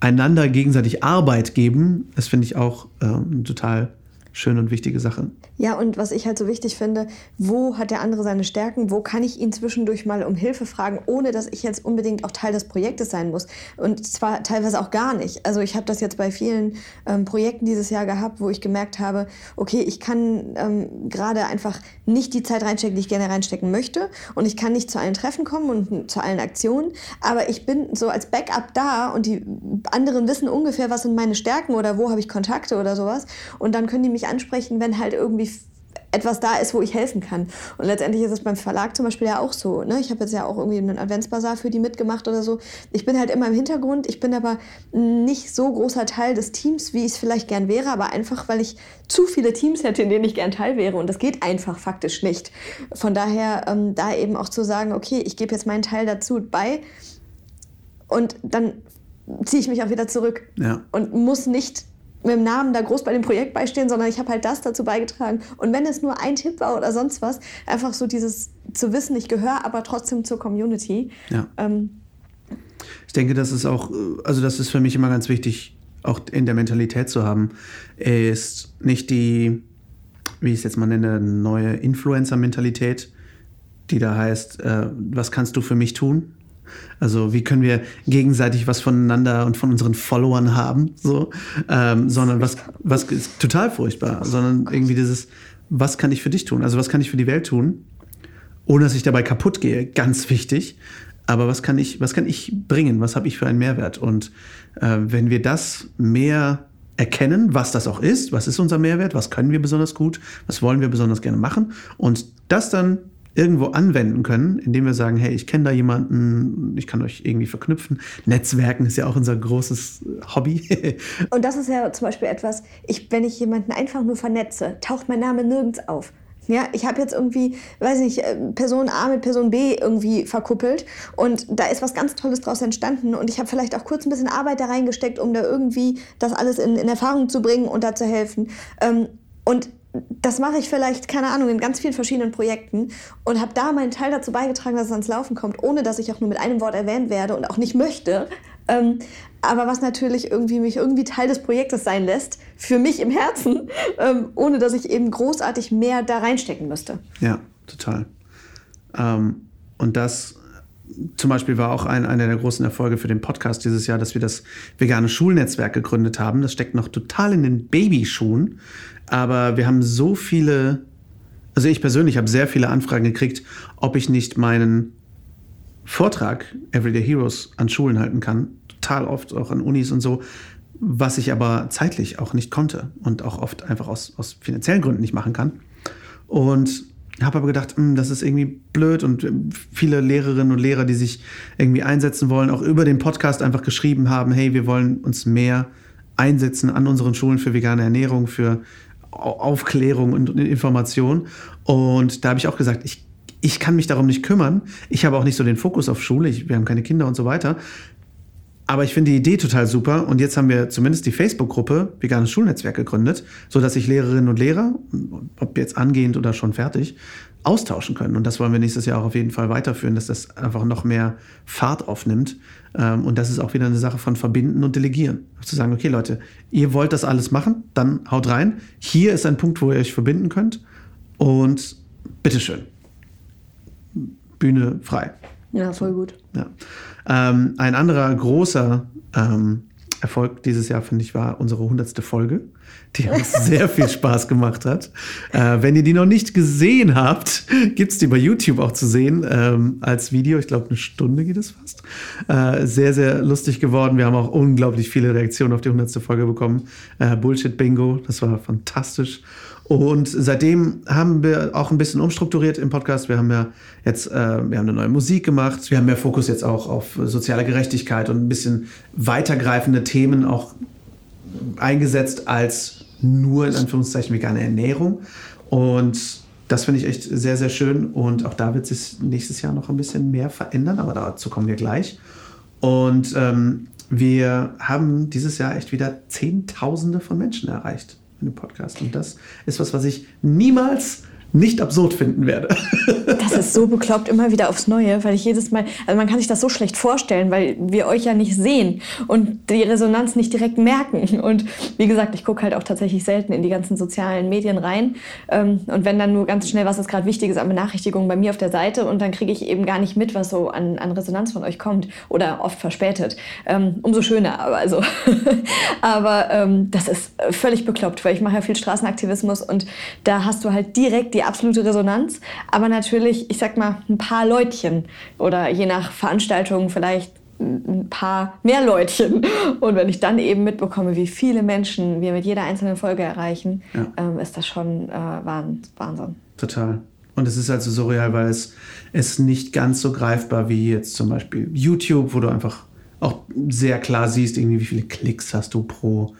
einander gegenseitig Arbeit geben, das finde ich auch ähm, total schöne und wichtige Sache. Ja, und was ich halt so wichtig finde, wo hat der andere seine Stärken? Wo kann ich ihn zwischendurch mal um Hilfe fragen, ohne dass ich jetzt unbedingt auch Teil des Projektes sein muss? Und zwar teilweise auch gar nicht. Also ich habe das jetzt bei vielen ähm, Projekten dieses Jahr gehabt, wo ich gemerkt habe, okay, ich kann ähm, gerade einfach nicht die Zeit reinstecken, die ich gerne reinstecken möchte. Und ich kann nicht zu allen Treffen kommen und zu allen Aktionen. Aber ich bin so als Backup da und die anderen wissen ungefähr, was sind meine Stärken oder wo habe ich Kontakte oder sowas. Und dann können die mich ansprechen, wenn halt irgendwie etwas da ist, wo ich helfen kann. Und letztendlich ist es beim Verlag zum Beispiel ja auch so. Ne? Ich habe jetzt ja auch irgendwie einen Adventsbasar für die mitgemacht oder so. Ich bin halt immer im Hintergrund. Ich bin aber nicht so großer Teil des Teams, wie ich es vielleicht gern wäre, aber einfach, weil ich zu viele Teams hätte, in denen ich gern Teil wäre. Und das geht einfach faktisch nicht. Von daher ähm, da eben auch zu sagen, okay, ich gebe jetzt meinen Teil dazu bei und dann ziehe ich mich auch wieder zurück Ja. und muss nicht mit dem Namen da groß bei dem Projekt beistehen, sondern ich habe halt das dazu beigetragen. Und wenn es nur ein Tipp war oder sonst was, einfach so dieses zu wissen, ich gehöre aber trotzdem zur Community. Ja. Ähm, Ich denke, das ist auch, also das ist für mich immer ganz wichtig, auch in der Mentalität zu haben, ist nicht die, wie ich es jetzt mal nenne, neue Influencer-Mentalität, die da heißt, äh, was kannst du für mich tun? Also wie können wir gegenseitig was voneinander und von unseren Followern haben, so, ähm, sondern was, was ist total furchtbar, sondern irgendwie dieses, was kann ich für dich tun? Also was kann ich für die Welt tun? ohne dass ich dabei kaputt gehe, ganz wichtig. Aber was kann ich, was kann ich bringen? Was habe ich für einen Mehrwert? Und äh, wenn wir das mehr erkennen, was das auch ist, was ist unser Mehrwert, was können wir besonders gut, was wollen wir besonders gerne machen und das dann irgendwo anwenden können, indem wir sagen, hey, ich kenne da jemanden, ich kann euch irgendwie verknüpfen. Netzwerken ist ja auch unser großes Hobby. Und das ist ja zum Beispiel etwas, ich, wenn ich jemanden einfach nur vernetze, taucht mein Name nirgends auf. Ja, ich habe jetzt irgendwie, weiß nicht, äh, Person A mit Person B irgendwie verkuppelt und da ist was ganz Tolles draus entstanden und ich habe vielleicht auch kurz ein bisschen Arbeit da reingesteckt, um da irgendwie das alles in, in Erfahrung zu bringen und da zu helfen. Ähm, und das mache ich vielleicht, keine Ahnung, in ganz vielen verschiedenen Projekten und habe da meinen Teil dazu beigetragen, dass es ans Laufen kommt, ohne dass ich auch nur mit einem Wort erwähnt werde und auch nicht möchte. Ähm, aber was natürlich irgendwie mich irgendwie Teil des Projektes sein lässt, für mich im Herzen, ähm, ohne dass ich eben großartig mehr da reinstecken müsste. Ja, total. Ähm, und das zum Beispiel war auch ein, einer der großen Erfolge für den Podcast dieses Jahr, dass wir das vegane Schulnetzwerk gegründet haben. Das steckt noch total in den Babyschuhen. Aber wir haben so viele, also ich persönlich habe sehr viele Anfragen gekriegt, ob ich nicht meinen Vortrag Everyday Heroes an Schulen halten kann. Total oft auch an Unis und so. Was ich aber zeitlich auch nicht konnte und auch oft einfach aus, aus finanziellen Gründen nicht machen kann. Und habe aber gedacht, hm, das ist irgendwie blöd und ähm, viele Lehrerinnen und Lehrer, die sich irgendwie einsetzen wollen, auch über den Podcast einfach geschrieben haben, hey, wir wollen uns mehr einsetzen an unseren Schulen für vegane Ernährung, für Au- Aufklärung und Information. Und da habe ich auch gesagt, ich, ich kann mich darum nicht kümmern. Ich habe auch nicht so den Fokus auf Schule, ich, wir haben keine Kinder und so weiter. Aber ich finde die Idee total super und jetzt haben wir zumindest die Facebook-Gruppe Veganes Schulnetzwerk gegründet, sodass sich Lehrerinnen und Lehrer, ob jetzt angehend oder schon fertig, austauschen können. Und das wollen wir nächstes Jahr auch auf jeden Fall weiterführen, dass das einfach noch mehr Fahrt aufnimmt. Ähm, Und das ist auch wieder eine Sache von Verbinden und Delegieren. Zu sagen, okay Leute, ihr wollt das alles machen, dann haut rein. Hier ist ein Punkt, wo ihr euch verbinden könnt. Und bitteschön. Bühne frei. Ja, voll gut. Ja. Ähm, ein anderer großer ähm, Erfolg dieses Jahr, finde ich, war unsere 100. Folge, die uns sehr viel Spaß gemacht hat. Äh, wenn ihr die noch nicht gesehen habt, gibt es die bei YouTube auch zu sehen ähm, als Video. Ich glaube, eine Stunde geht es fast. Äh, sehr, sehr lustig geworden. Wir haben auch unglaublich viele Reaktionen auf die 100. Folge bekommen. Äh, Bullshit-Bingo, das war fantastisch. Und seitdem haben wir auch ein bisschen umstrukturiert im Podcast. Wir haben ja jetzt, äh, wir haben eine neue Musik gemacht. Wir haben mehr Fokus jetzt auch auf soziale Gerechtigkeit und ein bisschen weitergreifende Themen auch eingesetzt als nur in Anführungszeichen vegane Ernährung. Und das finde ich echt sehr, sehr schön. Und auch da wird sich nächstes Jahr noch ein bisschen mehr verändern, aber dazu kommen wir gleich. Und ähm, wir haben dieses Jahr echt wieder Zehntausende von Menschen erreicht in dem Podcast. Und das ist was, was ich niemals nicht absurd finden werde. Das ist so bekloppt immer wieder aufs Neue, weil ich jedes Mal, also man kann sich das so schlecht vorstellen, weil wir euch ja nicht sehen und die Resonanz nicht direkt merken. Und wie gesagt, ich gucke halt auch tatsächlich selten in die ganzen sozialen Medien rein. Ähm, Und wenn dann nur ganz schnell, was ist gerade Wichtiges an Benachrichtigungen bei mir auf der Seite und dann kriege ich eben gar nicht mit, was so an, an Resonanz von euch kommt oder oft verspätet. Ähm, Umso schöner, aber also. aber ähm, das ist völlig bekloppt, weil ich mache ja viel Straßenaktivismus und da hast du halt direkt die absolute Resonanz. Aber natürlich, ich sag mal, ein paar Leutchen oder je nach Veranstaltung vielleicht ein paar mehr Leutchen. Und wenn ich dann eben mitbekomme, wie viele Menschen wir mit jeder einzelnen Folge erreichen, ja. ähm, ist das schon äh, Wahnsinn. Total. Und es ist also surreal, weil es, es nicht ganz so greifbar wie jetzt zum Beispiel YouTube, wo du einfach auch sehr klar siehst, irgendwie, wie viele Klicks hast du pro,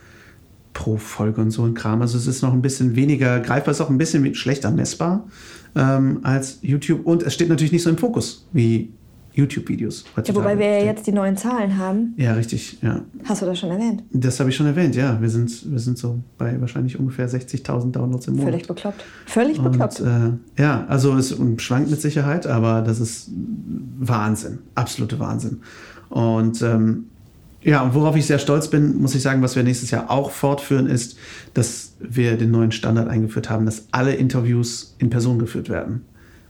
pro Folge und so ein Kram. Also es ist noch ein bisschen weniger greifbar, es ist auch ein bisschen schlechter messbar ähm, als YouTube. Und es steht natürlich nicht so im Fokus wie YouTube-Videos. Ja, wobei wir ja jetzt die neuen Zahlen haben. Ja, richtig, ja. Hast du das schon erwähnt? Das habe ich schon erwähnt, ja. Wir sind, wir sind so bei wahrscheinlich ungefähr 60.000 Downloads im Monat. Völlig bekloppt. Völlig und, bekloppt. Äh, ja, also es schwankt mit Sicherheit, aber das ist Wahnsinn. Absolute Wahnsinn. Und ähm, ja, und worauf ich sehr stolz bin, muss ich sagen, was wir nächstes Jahr auch fortführen, ist, dass wir den neuen Standard eingeführt haben, dass alle Interviews in Person geführt werden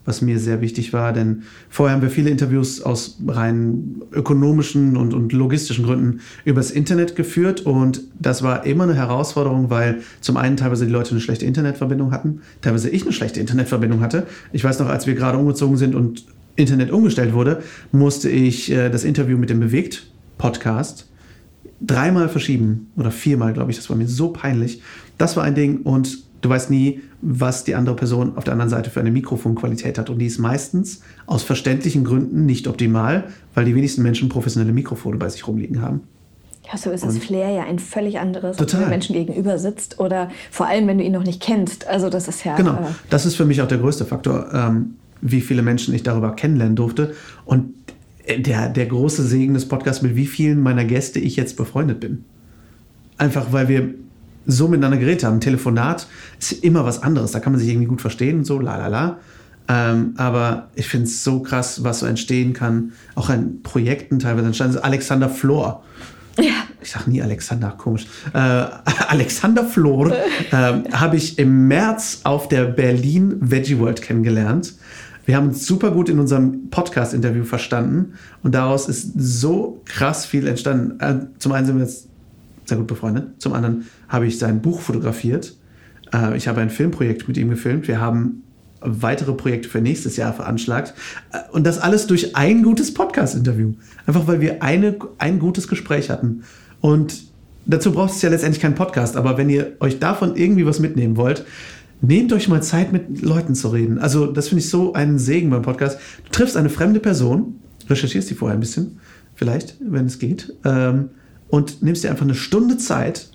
was mir sehr wichtig war, denn vorher haben wir viele Interviews aus rein ökonomischen und, und logistischen Gründen übers Internet geführt und das war immer eine Herausforderung, weil zum einen teilweise die Leute eine schlechte Internetverbindung hatten, teilweise ich eine schlechte Internetverbindung hatte. Ich weiß noch, als wir gerade umgezogen sind und Internet umgestellt wurde, musste ich äh, das Interview mit dem Bewegt-Podcast dreimal verschieben oder viermal, glaube ich. Das war mir so peinlich. Das war ein Ding und Du weißt nie, was die andere Person auf der anderen Seite für eine Mikrofonqualität hat. Und die ist meistens aus verständlichen Gründen nicht optimal, weil die wenigsten Menschen professionelle Mikrofone bei sich rumliegen haben. Ja, so ist das Flair ja ein völlig anderes, total. wenn du Menschen gegenüber sitzt oder vor allem, wenn du ihn noch nicht kennst. Also das ist ja. Genau, äh, das ist für mich auch der größte Faktor, ähm, wie viele Menschen ich darüber kennenlernen durfte. Und der, der große Segen des Podcasts, mit wie vielen meiner Gäste ich jetzt befreundet bin. Einfach weil wir so miteinander geredet haben. Ein Telefonat ist immer was anderes. Da kann man sich irgendwie gut verstehen und so, la la la. Ähm, aber ich finde es so krass, was so entstehen kann. Auch an Projekten teilweise entstanden. Alexander Flor. Ja. Ich sage nie Alexander, komisch. Äh, Alexander Flor äh, habe ich im März auf der Berlin Veggie World kennengelernt. Wir haben uns super gut in unserem Podcast-Interview verstanden und daraus ist so krass viel entstanden. Äh, zum einen sind wir jetzt sehr gut befreundet. Zum anderen habe ich sein Buch fotografiert. Äh, ich habe ein Filmprojekt mit ihm gefilmt. Wir haben weitere Projekte für nächstes Jahr veranschlagt. Äh, und das alles durch ein gutes Podcast-Interview. Einfach weil wir eine, ein gutes Gespräch hatten. Und dazu braucht es ja letztendlich keinen Podcast. Aber wenn ihr euch davon irgendwie was mitnehmen wollt, nehmt euch mal Zeit, mit Leuten zu reden. Also, das finde ich so einen Segen beim Podcast. Du triffst eine fremde Person, recherchierst die vorher ein bisschen, vielleicht, wenn es geht. Ähm, und nimmst dir einfach eine Stunde Zeit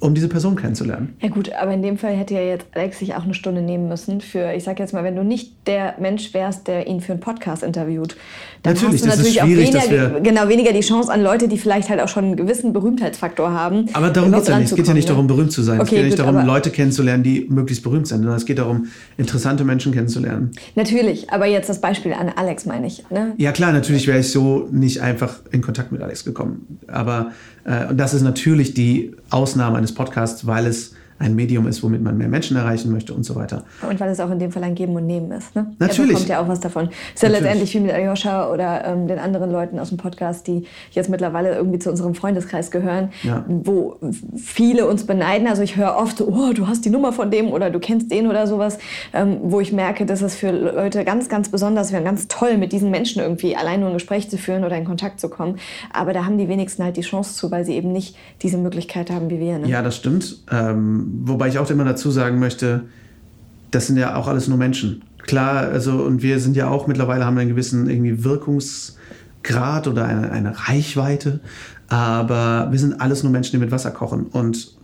um diese Person kennenzulernen. Ja gut, aber in dem Fall hätte ja jetzt Alex sich auch eine Stunde nehmen müssen für, ich sag jetzt mal, wenn du nicht der Mensch wärst, der ihn für einen Podcast interviewt, dann natürlich, hast du natürlich auch weniger, genau, weniger die Chance an Leute, die vielleicht halt auch schon einen gewissen Berühmtheitsfaktor haben. Aber darum geht es ja nicht. Es geht ja nicht darum, berühmt zu sein. Okay, es geht ja nicht darum, Leute kennenzulernen, die möglichst berühmt sind, sondern es geht darum, interessante Menschen kennenzulernen. Natürlich, aber jetzt das Beispiel an Alex meine ich. Ne? Ja klar, natürlich wäre ich so nicht einfach in Kontakt mit Alex gekommen. Aber äh, das ist natürlich die Ausnahme eines Podcasts, weil es ein Medium ist, womit man mehr Menschen erreichen möchte und so weiter. Und weil es auch in dem Fall ein Geben und Nehmen ist. Ne? Natürlich. Er bekommt ja auch was davon. Ist ja letztendlich wie mit Aljoscha oder ähm, den anderen Leuten aus dem Podcast, die jetzt mittlerweile irgendwie zu unserem Freundeskreis gehören, ja. wo viele uns beneiden. Also ich höre oft, oh, du hast die Nummer von dem oder du kennst den oder sowas, ähm, wo ich merke, dass es für Leute ganz, ganz besonders wäre, ganz toll, mit diesen Menschen irgendwie allein nur ein Gespräch zu führen oder in Kontakt zu kommen. Aber da haben die wenigsten halt die Chance zu, weil sie eben nicht diese Möglichkeit haben wie wir. Ne? Ja, das stimmt. Ähm, wobei ich auch immer dazu sagen möchte, das sind ja auch alles nur Menschen. Klar, also und wir sind ja auch mittlerweile haben einen gewissen irgendwie Wirkungsgrad oder eine, eine Reichweite, aber wir sind alles nur Menschen, die mit Wasser kochen und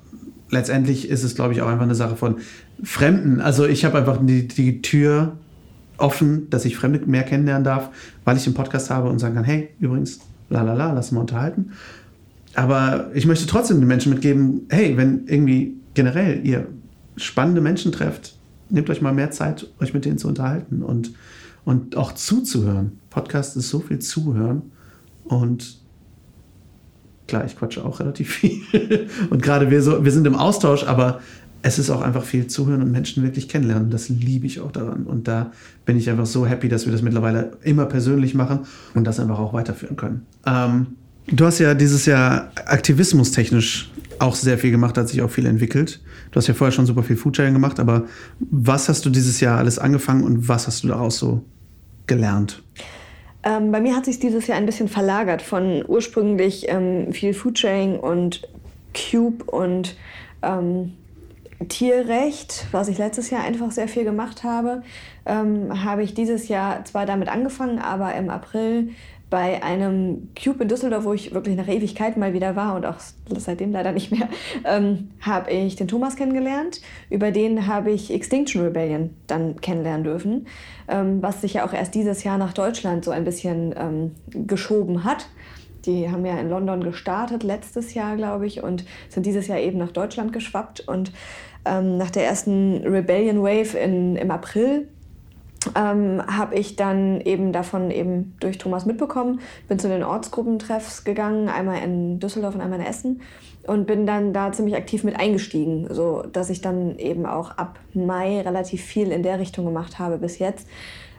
letztendlich ist es, glaube ich, auch einfach eine Sache von Fremden. Also ich habe einfach die, die Tür offen, dass ich Fremde mehr kennenlernen darf, weil ich den Podcast habe und sagen kann, hey, übrigens, la la la, lass mal unterhalten. Aber ich möchte trotzdem den Menschen mitgeben, hey, wenn irgendwie generell ihr spannende Menschen trefft, nehmt euch mal mehr Zeit, euch mit denen zu unterhalten und, und auch zuzuhören. Podcast ist so viel Zuhören und klar, ich quatsche auch relativ viel. und gerade wir, so, wir sind im Austausch, aber es ist auch einfach viel Zuhören und Menschen wirklich kennenlernen. Das liebe ich auch daran. Und da bin ich einfach so happy, dass wir das mittlerweile immer persönlich machen und das einfach auch weiterführen können. Ähm, du hast ja dieses Jahr aktivismustechnisch auch sehr viel gemacht, hat sich auch viel entwickelt. Du hast ja vorher schon super viel Foodsharing gemacht, aber was hast du dieses Jahr alles angefangen und was hast du daraus so gelernt? Ähm, bei mir hat sich dieses Jahr ein bisschen verlagert von ursprünglich ähm, viel Foodsharing und Cube und ähm, Tierrecht, was ich letztes Jahr einfach sehr viel gemacht habe, ähm, habe ich dieses Jahr zwar damit angefangen, aber im April bei einem Cube in Düsseldorf, wo ich wirklich nach Ewigkeit mal wieder war und auch seitdem leider nicht mehr, ähm, habe ich den Thomas kennengelernt. Über den habe ich Extinction Rebellion dann kennenlernen dürfen, ähm, was sich ja auch erst dieses Jahr nach Deutschland so ein bisschen ähm, geschoben hat. Die haben ja in London gestartet, letztes Jahr, glaube ich, und sind dieses Jahr eben nach Deutschland geschwappt. Und ähm, nach der ersten Rebellion Wave in, im April ähm, habe ich dann eben davon eben durch Thomas mitbekommen, bin zu den Ortsgruppentreffs gegangen, einmal in Düsseldorf und einmal in Essen und bin dann da ziemlich aktiv mit eingestiegen, so dass ich dann eben auch ab Mai relativ viel in der Richtung gemacht habe bis jetzt.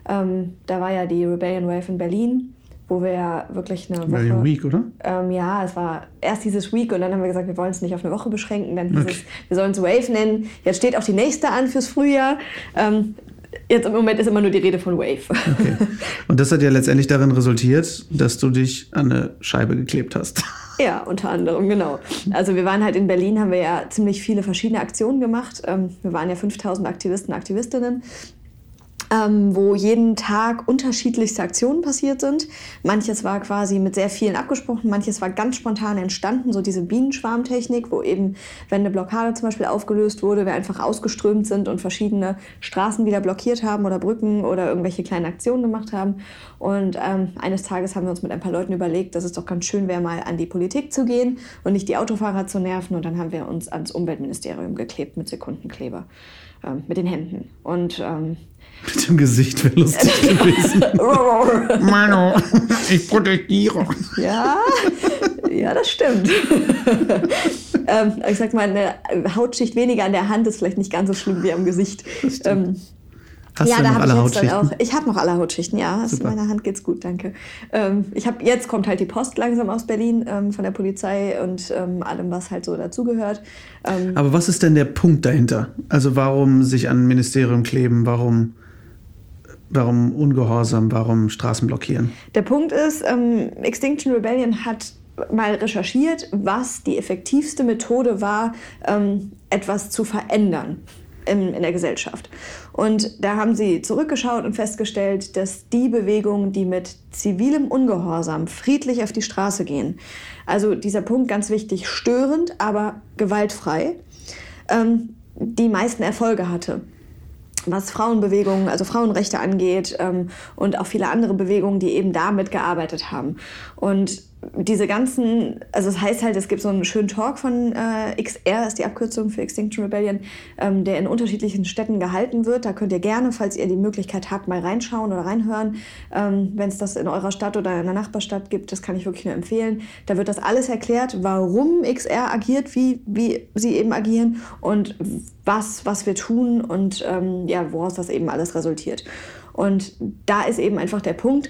Ähm, da war ja die Rebellion Wave in Berlin, wo wir ja wirklich eine Woche... Rebellion Week, oder? Ähm, ja, es war erst dieses Week und dann haben wir gesagt, wir wollen es nicht auf eine Woche beschränken. Dann okay. es, wir sollen es Wave nennen. Jetzt steht auch die nächste an fürs Frühjahr. Ähm, Jetzt im Moment ist immer nur die Rede von Wave. Okay. Und das hat ja letztendlich darin resultiert, dass du dich an eine Scheibe geklebt hast. Ja, unter anderem, genau. Also wir waren halt in Berlin, haben wir ja ziemlich viele verschiedene Aktionen gemacht. Ähm, wir waren ja 5000 Aktivisten, Aktivistinnen ähm, wo jeden Tag unterschiedlichste Aktionen passiert sind. Manches war quasi mit sehr vielen abgesprochen, manches war ganz spontan entstanden, so diese Bienenschwarmtechnik, wo eben, wenn eine Blockade zum Beispiel aufgelöst wurde, wir einfach ausgeströmt sind und verschiedene Straßen wieder blockiert haben oder Brücken oder irgendwelche kleinen Aktionen gemacht haben. Und ähm, eines Tages haben wir uns mit ein paar Leuten überlegt, dass es doch ganz schön wäre, mal an die Politik zu gehen und nicht die Autofahrer zu nerven. Und dann haben wir uns ans Umweltministerium geklebt mit Sekundenkleber, ähm, mit den Händen. Und ähm, mit dem Gesicht wäre lustig gewesen. Mano, ich protestiere. Ja, ja, das stimmt. ähm, ich sag mal, eine Hautschicht weniger an der Hand ist vielleicht nicht ganz so schlimm wie am Gesicht. Ähm, Hast ja, du da habe ich jetzt auch. Ich habe noch alle Hautschichten, ja. Also meiner Hand geht's gut, danke. Ähm, ich habe jetzt kommt halt die Post langsam aus Berlin ähm, von der Polizei und ähm, allem, was halt so dazugehört. Ähm, Aber was ist denn der Punkt dahinter? Also warum sich an ein Ministerium kleben? Warum? Warum Ungehorsam? Warum Straßen blockieren? Der Punkt ist, ähm, Extinction Rebellion hat mal recherchiert, was die effektivste Methode war, ähm, etwas zu verändern in, in der Gesellschaft. Und da haben sie zurückgeschaut und festgestellt, dass die Bewegungen, die mit zivilem Ungehorsam friedlich auf die Straße gehen, also dieser Punkt ganz wichtig, störend, aber gewaltfrei, ähm, die meisten Erfolge hatte was Frauenbewegungen, also Frauenrechte angeht ähm, und auch viele andere Bewegungen, die eben damit gearbeitet haben. Und diese ganzen, also es heißt halt, es gibt so einen schönen Talk von äh, XR, ist die Abkürzung für Extinction Rebellion, ähm, der in unterschiedlichen Städten gehalten wird. Da könnt ihr gerne, falls ihr die Möglichkeit habt, mal reinschauen oder reinhören. Ähm, Wenn es das in eurer Stadt oder in der Nachbarstadt gibt, das kann ich wirklich nur empfehlen. Da wird das alles erklärt, warum XR agiert, wie, wie sie eben agieren und was, was wir tun und ähm, ja, woraus das eben alles resultiert. Und da ist eben einfach der Punkt,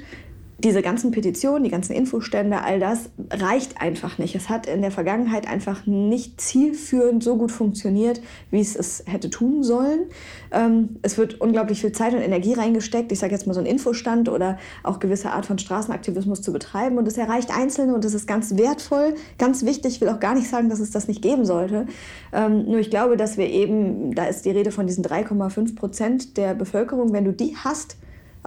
diese ganzen Petitionen, die ganzen Infostände, all das reicht einfach nicht. Es hat in der Vergangenheit einfach nicht zielführend so gut funktioniert, wie es es hätte tun sollen. Ähm, es wird unglaublich viel Zeit und Energie reingesteckt, ich sage jetzt mal so einen Infostand oder auch gewisse Art von Straßenaktivismus zu betreiben. Und es erreicht Einzelne und das ist ganz wertvoll, ganz wichtig. Ich will auch gar nicht sagen, dass es das nicht geben sollte. Ähm, nur ich glaube, dass wir eben, da ist die Rede von diesen 3,5 Prozent der Bevölkerung, wenn du die hast,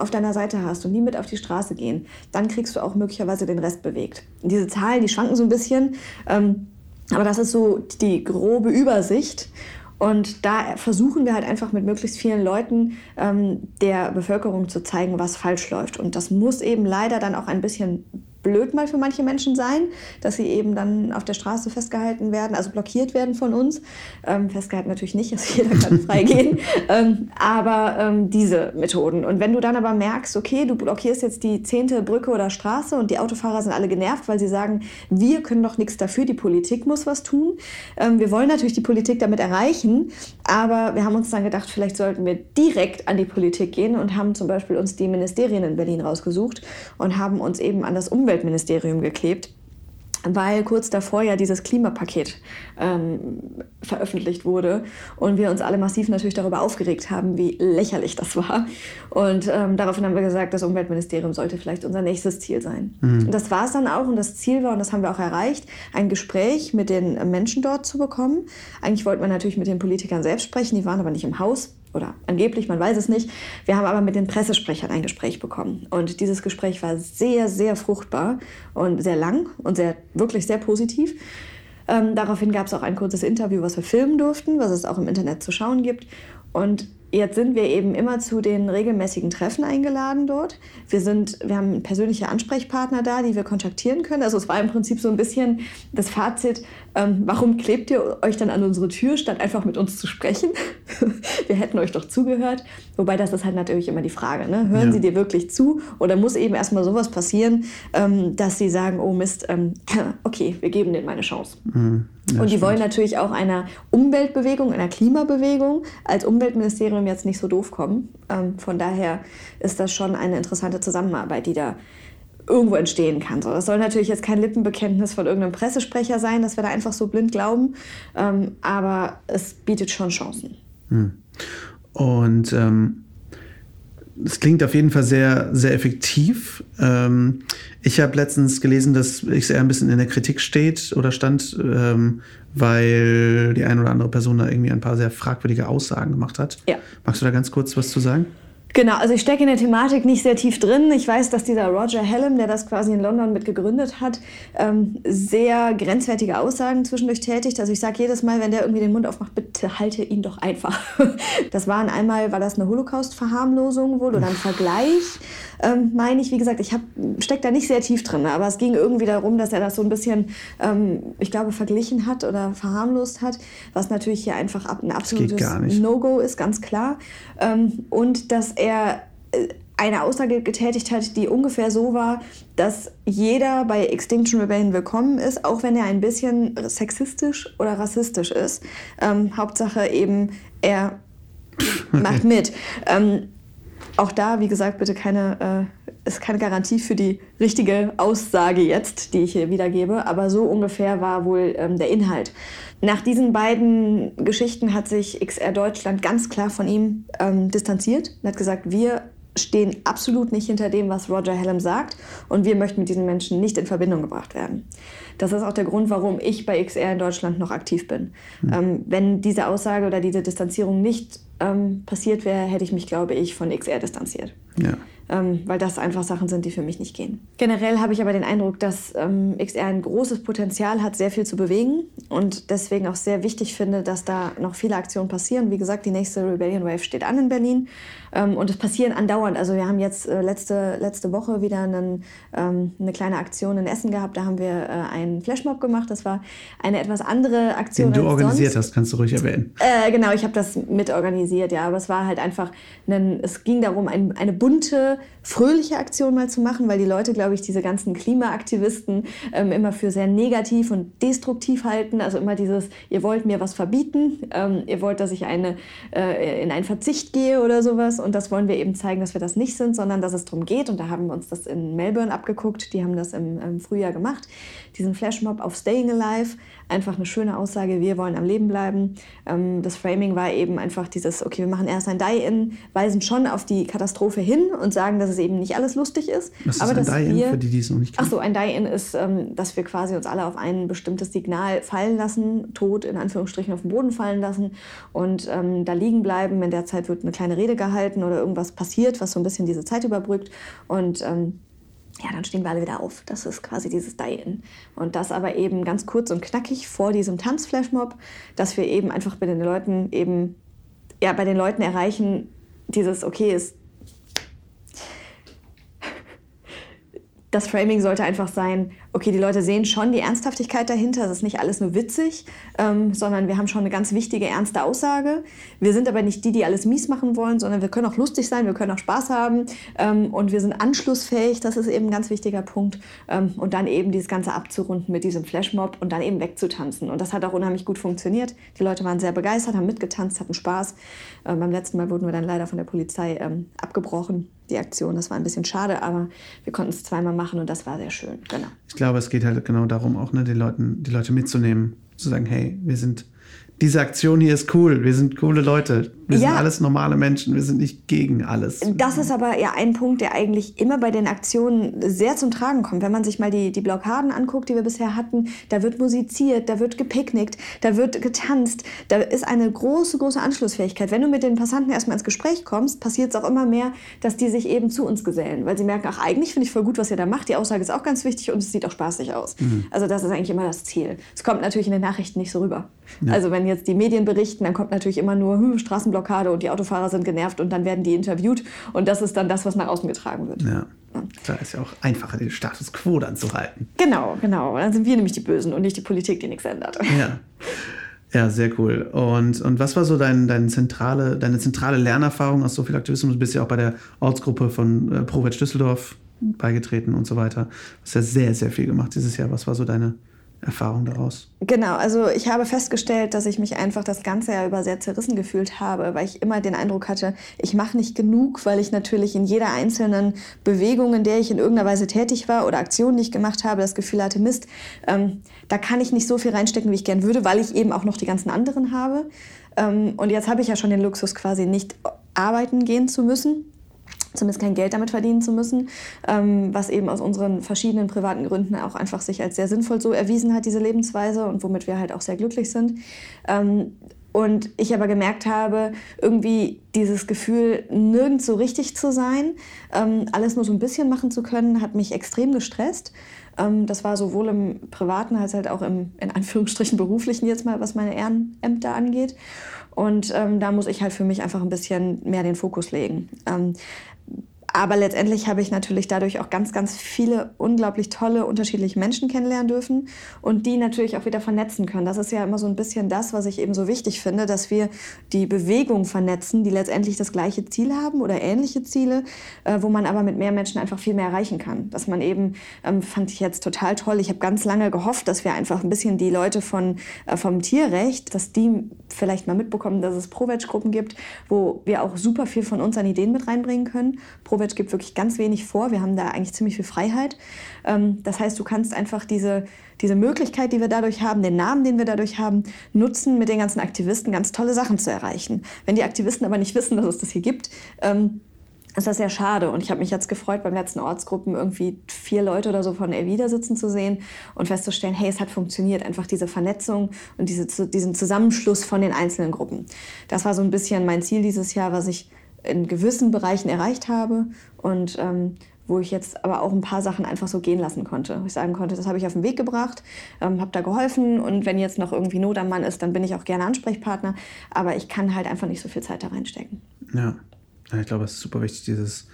auf deiner Seite hast und die mit auf die Straße gehen, dann kriegst du auch möglicherweise den Rest bewegt. Diese Zahlen, die schwanken so ein bisschen, ähm, aber das ist so die grobe Übersicht. Und da versuchen wir halt einfach mit möglichst vielen Leuten ähm, der Bevölkerung zu zeigen, was falsch läuft. Und das muss eben leider dann auch ein bisschen blöd mal für manche Menschen sein, dass sie eben dann auf der Straße festgehalten werden, also blockiert werden von uns. Ähm, festgehalten natürlich nicht, also jeder kann freigehen, ähm, aber ähm, diese Methoden. Und wenn du dann aber merkst, okay, du blockierst jetzt die zehnte Brücke oder Straße und die Autofahrer sind alle genervt, weil sie sagen, wir können doch nichts dafür, die Politik muss was tun. Ähm, wir wollen natürlich die Politik damit erreichen, aber wir haben uns dann gedacht, vielleicht sollten wir direkt an die Politik gehen und haben zum Beispiel uns die Ministerien in Berlin rausgesucht und haben uns eben an das Umwelt Umweltministerium geklebt weil kurz davor ja dieses Klimapaket ähm, veröffentlicht wurde und wir uns alle massiv natürlich darüber aufgeregt haben, wie lächerlich das war. Und ähm, daraufhin haben wir gesagt, das Umweltministerium sollte vielleicht unser nächstes Ziel sein. Mhm. Und das war es dann auch und das Ziel war, und das haben wir auch erreicht, ein Gespräch mit den Menschen dort zu bekommen. Eigentlich wollten wir natürlich mit den Politikern selbst sprechen, die waren aber nicht im Haus oder angeblich, man weiß es nicht. Wir haben aber mit den Pressesprechern ein Gespräch bekommen. Und dieses Gespräch war sehr, sehr fruchtbar und sehr lang und sehr, wirklich sehr positiv. Ähm, daraufhin gab es auch ein kurzes Interview, was wir filmen durften, was es auch im Internet zu schauen gibt. Und Jetzt sind wir eben immer zu den regelmäßigen Treffen eingeladen dort. Wir, sind, wir haben persönliche Ansprechpartner da, die wir kontaktieren können. Also es war im Prinzip so ein bisschen das Fazit, ähm, warum klebt ihr euch dann an unsere Tür, statt einfach mit uns zu sprechen? wir hätten euch doch zugehört. Wobei das ist halt natürlich immer die Frage. Ne? Hören ja. sie dir wirklich zu oder muss eben erstmal sowas passieren, ähm, dass sie sagen, oh Mist, ähm, okay, wir geben denen meine Chance. Mhm. Ja, und die stimmt. wollen natürlich auch einer Umweltbewegung, einer Klimabewegung als Umweltministerium jetzt nicht so doof kommen. Ähm, von daher ist das schon eine interessante Zusammenarbeit, die da irgendwo entstehen kann. So, das soll natürlich jetzt kein Lippenbekenntnis von irgendeinem Pressesprecher sein, dass wir da einfach so blind glauben, ähm, aber es bietet schon Chancen. Hm. Und ähm, es klingt auf jeden Fall sehr, sehr effektiv. Ähm, ich habe letztens gelesen, dass XR ein bisschen in der Kritik steht oder stand, ähm, weil die eine oder andere Person da irgendwie ein paar sehr fragwürdige Aussagen gemacht hat. Ja. Magst du da ganz kurz was zu sagen? Genau, also ich stecke in der Thematik nicht sehr tief drin. Ich weiß, dass dieser Roger Hallam, der das quasi in London mit gegründet hat, ähm, sehr grenzwertige Aussagen zwischendurch tätigt. Also ich sage jedes Mal, wenn der irgendwie den Mund aufmacht, bitte halte ihn doch einfach. Das waren einmal, war das eine Holocaust-Verharmlosung wohl oder ein Vergleich, ähm, meine ich. Wie gesagt, ich stecke da nicht sehr tief drin, aber es ging irgendwie darum, dass er das so ein bisschen, ähm, ich glaube, verglichen hat oder verharmlost hat, was natürlich hier einfach ein absolutes No-Go ist, ganz klar. Ähm, und dass er äh, eine Aussage getätigt hat, die ungefähr so war, dass jeder bei Extinction Rebellion willkommen ist, auch wenn er ein bisschen sexistisch oder rassistisch ist. Ähm, Hauptsache eben, er macht mit. Ähm, auch da, wie gesagt, bitte keine, äh, ist keine Garantie für die richtige Aussage jetzt, die ich hier wiedergebe, aber so ungefähr war wohl ähm, der Inhalt. Nach diesen beiden Geschichten hat sich XR Deutschland ganz klar von ihm ähm, distanziert und hat gesagt, wir stehen absolut nicht hinter dem, was Roger Hallam sagt und wir möchten mit diesen Menschen nicht in Verbindung gebracht werden. Das ist auch der Grund, warum ich bei XR in Deutschland noch aktiv bin. Mhm. Ähm, wenn diese Aussage oder diese Distanzierung nicht ähm, passiert wäre, hätte ich mich, glaube ich, von XR distanziert. Ja ähm, weil das einfach Sachen sind, die für mich nicht gehen. Generell habe ich aber den Eindruck, dass ähm, XR ein großes Potenzial hat, sehr viel zu bewegen und deswegen auch sehr wichtig finde, dass da noch viele Aktionen passieren. Wie gesagt, die nächste Rebellion Wave steht an in Berlin und es passieren andauernd. Also wir haben jetzt äh, letzte, letzte Woche wieder einen, ähm, eine kleine Aktion in Essen gehabt. Da haben wir äh, einen Flashmob gemacht. Das war eine etwas andere Aktion. Den du organisiert sonst. hast, kannst du ruhig erwähnen. Äh, genau, ich habe das mitorganisiert, ja. Aber es war halt einfach, ein, es ging darum, ein, eine bunte fröhliche Aktion mal zu machen, weil die Leute, glaube ich, diese ganzen Klimaaktivisten ähm, immer für sehr negativ und destruktiv halten. Also immer dieses, ihr wollt mir was verbieten, ähm, ihr wollt, dass ich eine, äh, in einen Verzicht gehe oder sowas. Und das wollen wir eben zeigen, dass wir das nicht sind, sondern dass es darum geht. Und da haben wir uns das in Melbourne abgeguckt. Die haben das im, im Frühjahr gemacht. Diesen Flashmob auf Staying Alive einfach eine schöne Aussage, wir wollen am Leben bleiben. Ähm, das Framing war eben einfach dieses, okay, wir machen erst ein Die-In, weisen schon auf die Katastrophe hin und sagen, dass es eben nicht alles lustig ist. Was ist aber ein Die-In, für die, die es noch nicht kennen? Achso, ein Die-In ist, ähm, dass wir quasi uns alle auf ein bestimmtes Signal fallen lassen, tot in Anführungsstrichen auf den Boden fallen lassen und ähm, da liegen bleiben. In der Zeit wird eine kleine Rede gehalten oder irgendwas passiert, was so ein bisschen diese Zeit überbrückt und ähm, ja, dann stehen wir alle wieder auf. Das ist quasi dieses Die-In. Und das aber eben ganz kurz und knackig vor diesem Tanzflashmob, dass wir eben einfach bei den Leuten eben, ja, bei den Leuten erreichen, dieses, okay, es das Framing sollte einfach sein, okay, die Leute sehen schon die Ernsthaftigkeit dahinter, es ist nicht alles nur witzig, ähm, sondern wir haben schon eine ganz wichtige, ernste Aussage. Wir sind aber nicht die, die alles mies machen wollen, sondern wir können auch lustig sein, wir können auch Spaß haben ähm, und wir sind anschlussfähig, das ist eben ein ganz wichtiger Punkt. Ähm, und dann eben dieses Ganze abzurunden mit diesem Flashmob und dann eben wegzutanzen. Und das hat auch unheimlich gut funktioniert. Die Leute waren sehr begeistert, haben mitgetanzt, hatten Spaß. Ähm, beim letzten Mal wurden wir dann leider von der Polizei ähm, abgebrochen die Aktion. Das war ein bisschen schade, aber wir konnten es zweimal machen und das war sehr schön. Genau. Ich glaube, es geht halt genau darum, auch ne, die, Leuten, die Leute mitzunehmen, zu sagen, hey, wir sind diese Aktion hier ist cool, wir sind coole Leute, wir ja. sind alles normale Menschen, wir sind nicht gegen alles. Das ist aber ja ein Punkt, der eigentlich immer bei den Aktionen sehr zum Tragen kommt. Wenn man sich mal die, die Blockaden anguckt, die wir bisher hatten, da wird musiziert, da wird gepicknickt, da wird getanzt, da ist eine große, große Anschlussfähigkeit. Wenn du mit den Passanten erstmal ins Gespräch kommst, passiert es auch immer mehr, dass die sich eben zu uns gesellen, weil sie merken, ach, eigentlich finde ich voll gut, was ihr da macht, die Aussage ist auch ganz wichtig und es sieht auch spaßig aus. Mhm. Also das ist eigentlich immer das Ziel. Es kommt natürlich in den Nachrichten nicht so rüber. Ja. Also wenn jetzt die Medien berichten, dann kommt natürlich immer nur hm, Straßenblockade und die Autofahrer sind genervt und dann werden die interviewt und das ist dann das, was nach außen getragen wird. Ja. Da ist ja auch einfacher, den Status quo dann zu halten. Genau, genau. Dann sind wir nämlich die Bösen und nicht die Politik, die nichts ändert. Ja. Ja, sehr cool. Und, und was war so dein, dein zentrale, deine zentrale Lernerfahrung aus so viel Aktivismus? Du bist ja auch bei der Ortsgruppe von äh, ProWetsch Düsseldorf beigetreten und so weiter. Du hast ja sehr, sehr viel gemacht dieses Jahr. Was war so deine Erfahrung daraus? Genau, also ich habe festgestellt, dass ich mich einfach das ganze Jahr über sehr zerrissen gefühlt habe, weil ich immer den Eindruck hatte, ich mache nicht genug, weil ich natürlich in jeder einzelnen Bewegung, in der ich in irgendeiner Weise tätig war oder Aktion, ich gemacht habe, das Gefühl hatte, Mist, ähm, da kann ich nicht so viel reinstecken, wie ich gern würde, weil ich eben auch noch die ganzen anderen habe. Ähm, und jetzt habe ich ja schon den Luxus, quasi nicht arbeiten gehen zu müssen zumindest kein Geld damit verdienen zu müssen, ähm, was eben aus unseren verschiedenen privaten Gründen auch einfach sich als sehr sinnvoll so erwiesen hat, diese Lebensweise und womit wir halt auch sehr glücklich sind. Ähm, und ich aber gemerkt habe, irgendwie dieses Gefühl, nirgends so richtig zu sein, ähm, alles nur so ein bisschen machen zu können, hat mich extrem gestresst. Ähm, das war sowohl im Privaten als halt auch im, in Anführungsstrichen, beruflichen jetzt mal, was meine Ehrenämter angeht. Und ähm, da muss ich halt für mich einfach ein bisschen mehr den Fokus legen. Ähm, aber letztendlich habe ich natürlich dadurch auch ganz, ganz viele unglaublich tolle, unterschiedliche Menschen kennenlernen dürfen und die natürlich auch wieder vernetzen können. Das ist ja immer so ein bisschen das, was ich eben so wichtig finde, dass wir die Bewegung vernetzen, die letztendlich das gleiche Ziel haben oder ähnliche Ziele, äh, wo man aber mit mehr Menschen einfach viel mehr erreichen kann. Dass man eben, ähm, fand ich jetzt total toll, ich habe ganz lange gehofft, dass wir einfach ein bisschen die Leute von, äh, vom Tierrecht, dass die vielleicht mal mitbekommen, dass es Pro-Veg-Gruppen gibt, wo wir auch super viel von uns an Ideen mit reinbringen können. Pro Provetsch gibt wirklich ganz wenig vor. Wir haben da eigentlich ziemlich viel Freiheit. Ähm, das heißt, du kannst einfach diese, diese Möglichkeit, die wir dadurch haben, den Namen, den wir dadurch haben, nutzen, mit den ganzen Aktivisten ganz tolle Sachen zu erreichen. Wenn die Aktivisten aber nicht wissen, dass es das hier gibt, ähm, ist das sehr schade. Und ich habe mich jetzt gefreut, beim letzten Ortsgruppen irgendwie vier Leute oder so von Elvida sitzen zu sehen und festzustellen, hey, es hat funktioniert. Einfach diese Vernetzung und diese, diesen Zusammenschluss von den einzelnen Gruppen. Das war so ein bisschen mein Ziel dieses Jahr, was ich in gewissen Bereichen erreicht habe und ähm, wo ich jetzt aber auch ein paar Sachen einfach so gehen lassen konnte. Wo ich sagen konnte, das habe ich auf den Weg gebracht, ähm, habe da geholfen und wenn jetzt noch irgendwie Not am Mann ist, dann bin ich auch gerne Ansprechpartner, aber ich kann halt einfach nicht so viel Zeit da reinstecken. Ja, ich glaube, es ist super wichtig, dieses,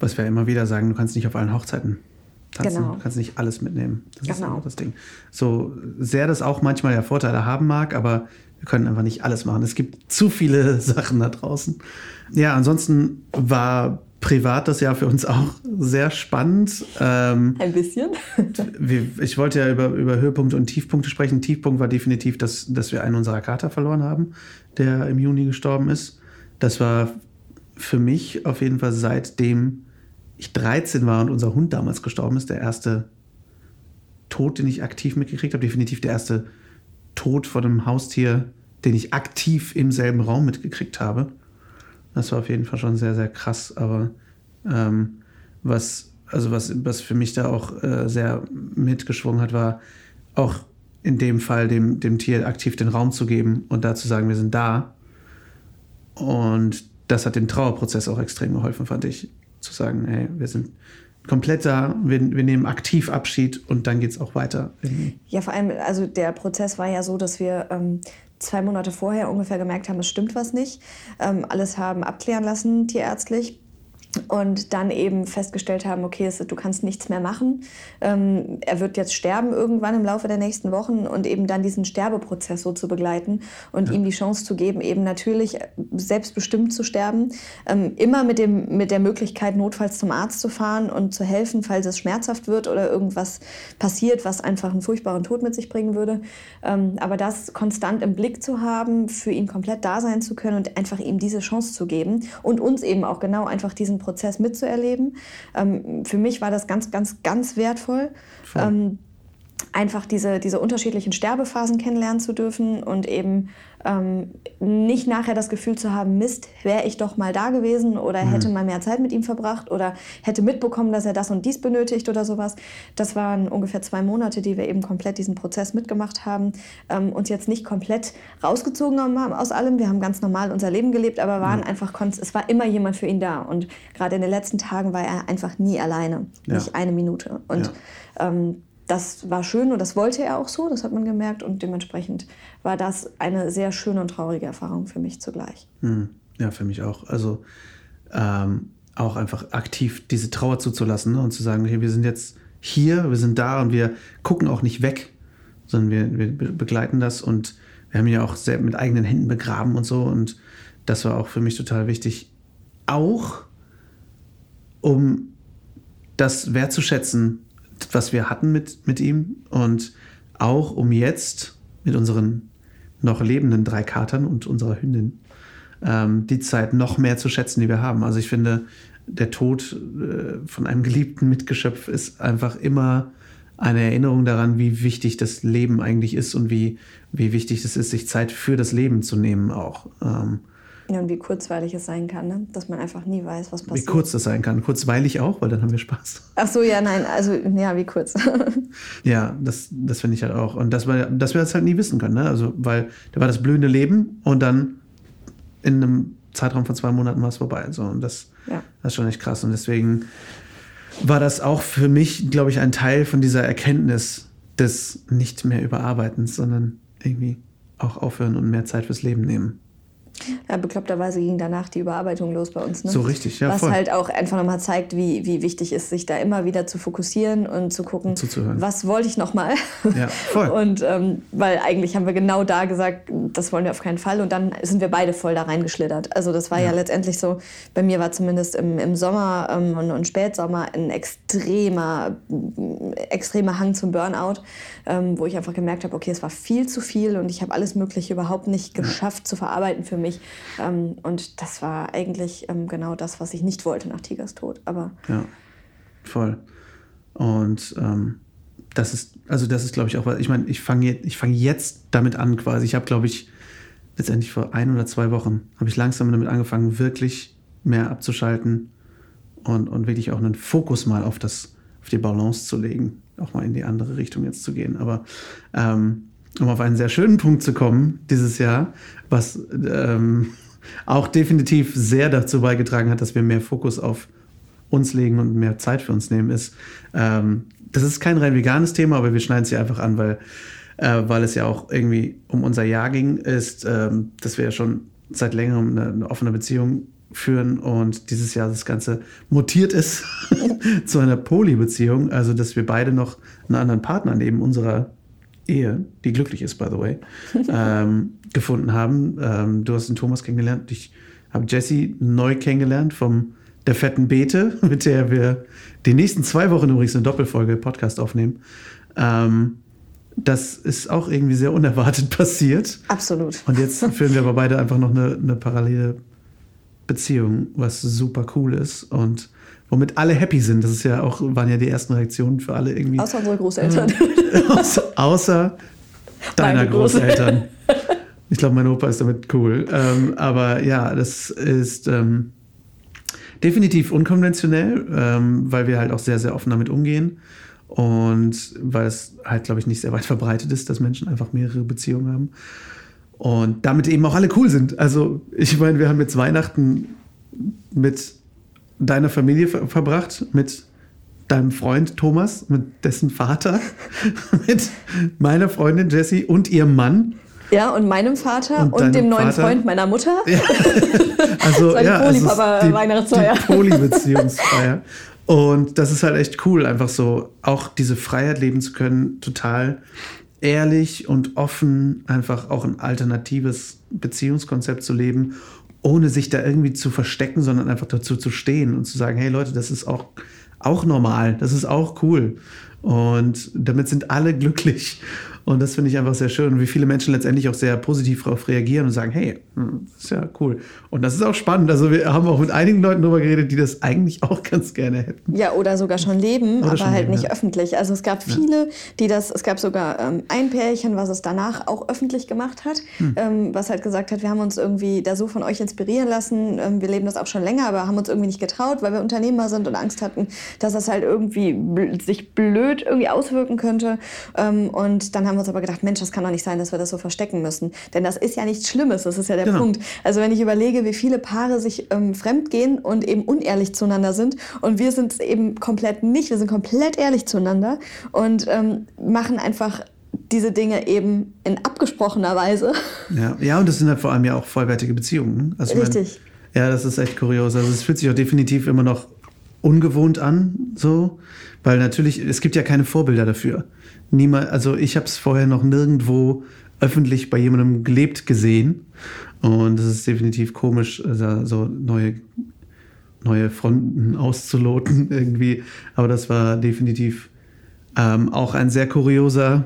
was wir immer wieder sagen, du kannst nicht auf allen Hochzeiten tanzen, genau. du kannst nicht alles mitnehmen. Das genau. ist auch das Ding. So sehr das auch manchmal ja Vorteile haben mag, aber wir können einfach nicht alles machen. Es gibt zu viele Sachen da draußen. Ja, ansonsten war privat das Jahr für uns auch sehr spannend. Ähm, Ein bisschen. ich wollte ja über, über Höhepunkte und Tiefpunkte sprechen. Tiefpunkt war definitiv, dass, dass wir einen unserer Kater verloren haben, der im Juni gestorben ist. Das war für mich auf jeden Fall seitdem ich 13 war und unser Hund damals gestorben ist, der erste Tod, den ich aktiv mitgekriegt habe. Definitiv der erste Tod von einem Haustier, den ich aktiv im selben Raum mitgekriegt habe. Das war auf jeden Fall schon sehr, sehr krass. Aber ähm, was, also was, was für mich da auch äh, sehr mitgeschwungen hat, war auch in dem Fall dem, dem Tier aktiv den Raum zu geben und da zu sagen, wir sind da. Und das hat dem Trauerprozess auch extrem geholfen, fand ich. Zu sagen, hey, wir sind komplett da, wir, wir nehmen aktiv Abschied und dann geht es auch weiter. Ja, vor allem, also der Prozess war ja so, dass wir ähm, zwei Monate vorher ungefähr gemerkt haben, es stimmt was nicht. Ähm, alles haben abklären lassen, tierärztlich und dann eben festgestellt haben, okay, du kannst nichts mehr machen. Ähm, er wird jetzt sterben irgendwann im Laufe der nächsten Wochen und eben dann diesen Sterbeprozess so zu begleiten und ja. ihm die Chance zu geben, eben natürlich selbstbestimmt zu sterben. Ähm, immer mit, dem, mit der Möglichkeit, notfalls zum Arzt zu fahren und zu helfen, falls es schmerzhaft wird oder irgendwas passiert, was einfach einen furchtbaren Tod mit sich bringen würde. Ähm, aber das konstant im Blick zu haben, für ihn komplett da sein zu können und einfach ihm diese Chance zu geben und uns eben auch genau einfach diesen Prozess mitzuerleben. Ähm, für mich war das ganz, ganz, ganz wertvoll. Ähm, einfach diese, diese unterschiedlichen Sterbephasen kennenlernen zu dürfen und eben ähm, nicht nachher das Gefühl zu haben, Mist, wäre ich doch mal da gewesen oder mhm. hätte mal mehr Zeit mit ihm verbracht oder hätte mitbekommen, dass er das und dies benötigt oder sowas. Das waren ungefähr zwei Monate, die wir eben komplett diesen Prozess mitgemacht haben, ähm, uns jetzt nicht komplett rausgezogen haben aus allem. Wir haben ganz normal unser Leben gelebt, aber waren mhm. einfach, es war immer jemand für ihn da und gerade in den letzten Tagen war er einfach nie alleine, ja. nicht eine Minute. Und ja. ähm, das war schön und das wollte er auch so, das hat man gemerkt und dementsprechend war das eine sehr schöne und traurige Erfahrung für mich zugleich. Hm. Ja, für mich auch. Also ähm, auch einfach aktiv diese Trauer zuzulassen ne? und zu sagen, okay, wir sind jetzt hier, wir sind da und wir gucken auch nicht weg, sondern wir, wir begleiten das und wir haben ihn ja auch selbst mit eigenen Händen begraben und so und das war auch für mich total wichtig, auch um das wertzuschätzen, was wir hatten mit, mit ihm und auch um jetzt mit unseren noch lebenden drei Katern und unserer Hündin ähm, die Zeit noch mehr zu schätzen, die wir haben. Also ich finde, der Tod äh, von einem geliebten Mitgeschöpf ist einfach immer eine Erinnerung daran, wie wichtig das Leben eigentlich ist und wie, wie wichtig es ist, sich Zeit für das Leben zu nehmen auch. Ähm, ja, und wie kurzweilig es sein kann, ne? dass man einfach nie weiß, was passiert. Wie kurz das sein kann. Kurzweilig auch, weil dann haben wir Spaß. Ach so, ja, nein, also ja, wie kurz. ja, das, das finde ich halt auch. Und dass wir, dass wir das halt nie wissen können. Ne? Also, weil da war das blühende Leben und dann in einem Zeitraum von zwei Monaten war es vorbei. So, und das, ja. das ist schon echt krass. Und deswegen war das auch für mich, glaube ich, ein Teil von dieser Erkenntnis des nicht mehr Überarbeitens, sondern irgendwie auch aufhören und mehr Zeit fürs Leben nehmen. Ja, bekloppterweise ging danach die Überarbeitung los bei uns. Ne? So richtig, ja. Was voll. halt auch einfach nochmal zeigt, wie, wie wichtig ist, sich da immer wieder zu fokussieren und zu gucken, und was wollte ich nochmal. Ja, voll. und ähm, weil eigentlich haben wir genau da gesagt, das wollen wir auf keinen Fall. Und dann sind wir beide voll da reingeschlittert. Also das war ja, ja letztendlich so, bei mir war zumindest im, im Sommer ähm, und, und, Spätsommer ein extremer, extremer Hang zum Burnout, ähm, wo ich einfach gemerkt habe, okay, es war viel zu viel und ich habe alles Mögliche überhaupt nicht geschafft zu verarbeiten für mich mich. Ähm, und das war eigentlich ähm, genau das, was ich nicht wollte nach Tigers Tod. Aber ja, voll. Und ähm, das ist, also das ist, glaube ich, auch was. Ich meine, ich fange ich fang jetzt damit an, quasi. Ich habe, glaube ich, letztendlich vor ein oder zwei Wochen habe ich langsam damit angefangen, wirklich mehr abzuschalten und, und wirklich auch einen Fokus mal auf das, auf die Balance zu legen, auch mal in die andere Richtung jetzt zu gehen. Aber ähm, um auf einen sehr schönen Punkt zu kommen dieses Jahr, was ähm, auch definitiv sehr dazu beigetragen hat, dass wir mehr Fokus auf uns legen und mehr Zeit für uns nehmen, ist, ähm, das ist kein rein veganes Thema, aber wir schneiden es hier einfach an, weil, äh, weil es ja auch irgendwie um unser Jahr ging, ist, ähm, dass wir ja schon seit längerem eine, eine offene Beziehung führen und dieses Jahr das Ganze mutiert ist zu einer Poly-Beziehung, also dass wir beide noch einen anderen Partner neben unserer Ehe, die glücklich ist, by the way, ähm, gefunden haben. Ähm, du hast den Thomas kennengelernt. Ich habe Jessie neu kennengelernt vom der fetten Beete, mit der wir die nächsten zwei Wochen übrigens eine Doppelfolge Podcast aufnehmen. Ähm, das ist auch irgendwie sehr unerwartet passiert. Absolut. Und jetzt führen wir aber beide einfach noch eine, eine parallele Beziehung, was super cool ist. Und womit alle happy sind. Das ist ja auch, waren ja die ersten Reaktionen für alle irgendwie. Außer unsere Großeltern. außer, außer deiner Großeltern. Ich glaube, mein Opa ist damit cool. Ähm, aber ja, das ist ähm, definitiv unkonventionell, ähm, weil wir halt auch sehr, sehr offen damit umgehen. Und weil es halt, glaube ich, nicht sehr weit verbreitet ist, dass Menschen einfach mehrere Beziehungen haben. Und damit eben auch alle cool sind. Also, ich meine, wir haben jetzt Weihnachten mit deiner Familie ver verbracht, mit deinem Freund Thomas, mit dessen Vater, mit meiner Freundin Jessie und ihrem Mann. Ja, und meinem Vater und, und dem neuen Vater. Freund meiner Mutter. Ja. Also, ja, Poly-Papa-Weihnachtsfeier. Die Poly-Beziehungsfeier. Und das ist halt echt cool, einfach so auch diese Freiheit leben zu können, total ehrlich und offen, einfach auch ein alternatives Beziehungskonzept zu leben ohne sich da irgendwie zu verstecken, sondern einfach dazu zu stehen und zu sagen, hey Leute, das ist auch, auch normal, das ist auch cool. Und damit sind alle glücklich. Und das finde ich einfach sehr schön, wie viele Menschen letztendlich auch sehr positiv darauf reagieren und sagen, hey, hm, das ist ja cool. Und das ist auch spannend. Also wir haben auch mit einigen Leuten darüber geredet, die das eigentlich auch ganz gerne hätten. Ja, oder sogar schon leben, Oder aber schon halt leben, nicht ja. öffentlich. Also es gab viele, die das, es gab sogar ähm, ein Pärchen, was es danach auch öffentlich gemacht hat, Hm. ähm, was halt gesagt hat, wir haben uns irgendwie da so von euch inspirieren lassen, ähm, wir leben das auch schon länger, aber haben uns irgendwie nicht getraut, weil wir Unternehmer sind und Angst hatten, dass das halt irgendwie bl sich blöd irgendwie auswirken könnte. Ähm, und dann haben wir uns aber gedacht, Mensch, das kann doch nicht sein, dass wir das so verstecken müssen. Denn das ist ja nichts Schlimmes, das ist ja der Genau. Punkt. Also wenn ich überlege, wie viele Paare sich ähm, fremdgehen und eben unehrlich zueinander sind und wir sind es eben komplett nicht, wir sind komplett ehrlich zueinander und ähm, machen einfach diese Dinge eben in abgesprochener Weise. Ja, ja und das sind halt vor allem ja auch vollwertige Beziehungen. Also ich mein, Richtig. ja, das ist echt kurios. Also es fühlt sich auch definitiv immer noch ungewohnt an, so, weil natürlich, es gibt ja keine Vorbilder dafür. Niemand, also ich habe es vorher noch nirgendwo öffentlich bei jemandem gelebt gesehen. Und es ist definitiv komisch, also so neue, neue Fronten auszuloten irgendwie. Aber das war definitiv ähm, auch ein sehr kurioser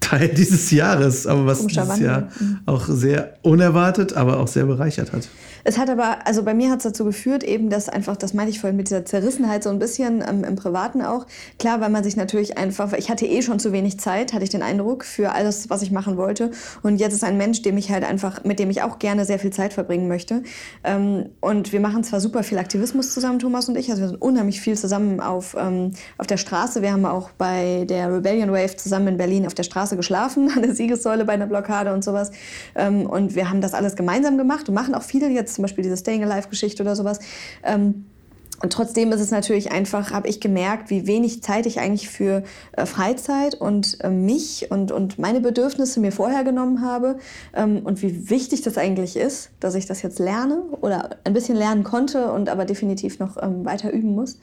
Teil dieses Jahres, aber was Komischer dieses Wandel. Jahr auch sehr unerwartet, aber auch sehr bereichert hat. Es hat aber, also bei mir hat es dazu geführt, eben, dass einfach, das meine ich vorhin mit dieser Zerrissenheit so ein bisschen ähm, im Privaten auch. Klar, weil man sich natürlich einfach, ich hatte eh schon zu wenig Zeit, hatte ich den Eindruck, für alles, was ich machen wollte. Und jetzt ist ein Mensch, dem ich halt einfach, mit dem ich auch gerne sehr viel Zeit verbringen möchte. Ähm, und wir machen zwar super viel Aktivismus zusammen, Thomas und ich, also wir sind unheimlich viel zusammen auf, ähm, auf der Straße. Wir haben auch bei der Rebellion Wave zusammen in Berlin auf der Straße geschlafen, an der Siegessäule bei einer Blockade und sowas. Ähm, und wir haben das alles gemeinsam gemacht und machen auch viele jetzt zum Beispiel diese Staying Alive-Geschichte oder sowas. Ähm, und trotzdem ist es natürlich einfach, habe ich gemerkt, wie wenig Zeit ich eigentlich für äh, Freizeit und äh, mich und, und meine Bedürfnisse mir vorher genommen habe ähm, und wie wichtig das eigentlich ist, dass ich das jetzt lerne oder ein bisschen lernen konnte und aber definitiv noch ähm, weiter üben muss.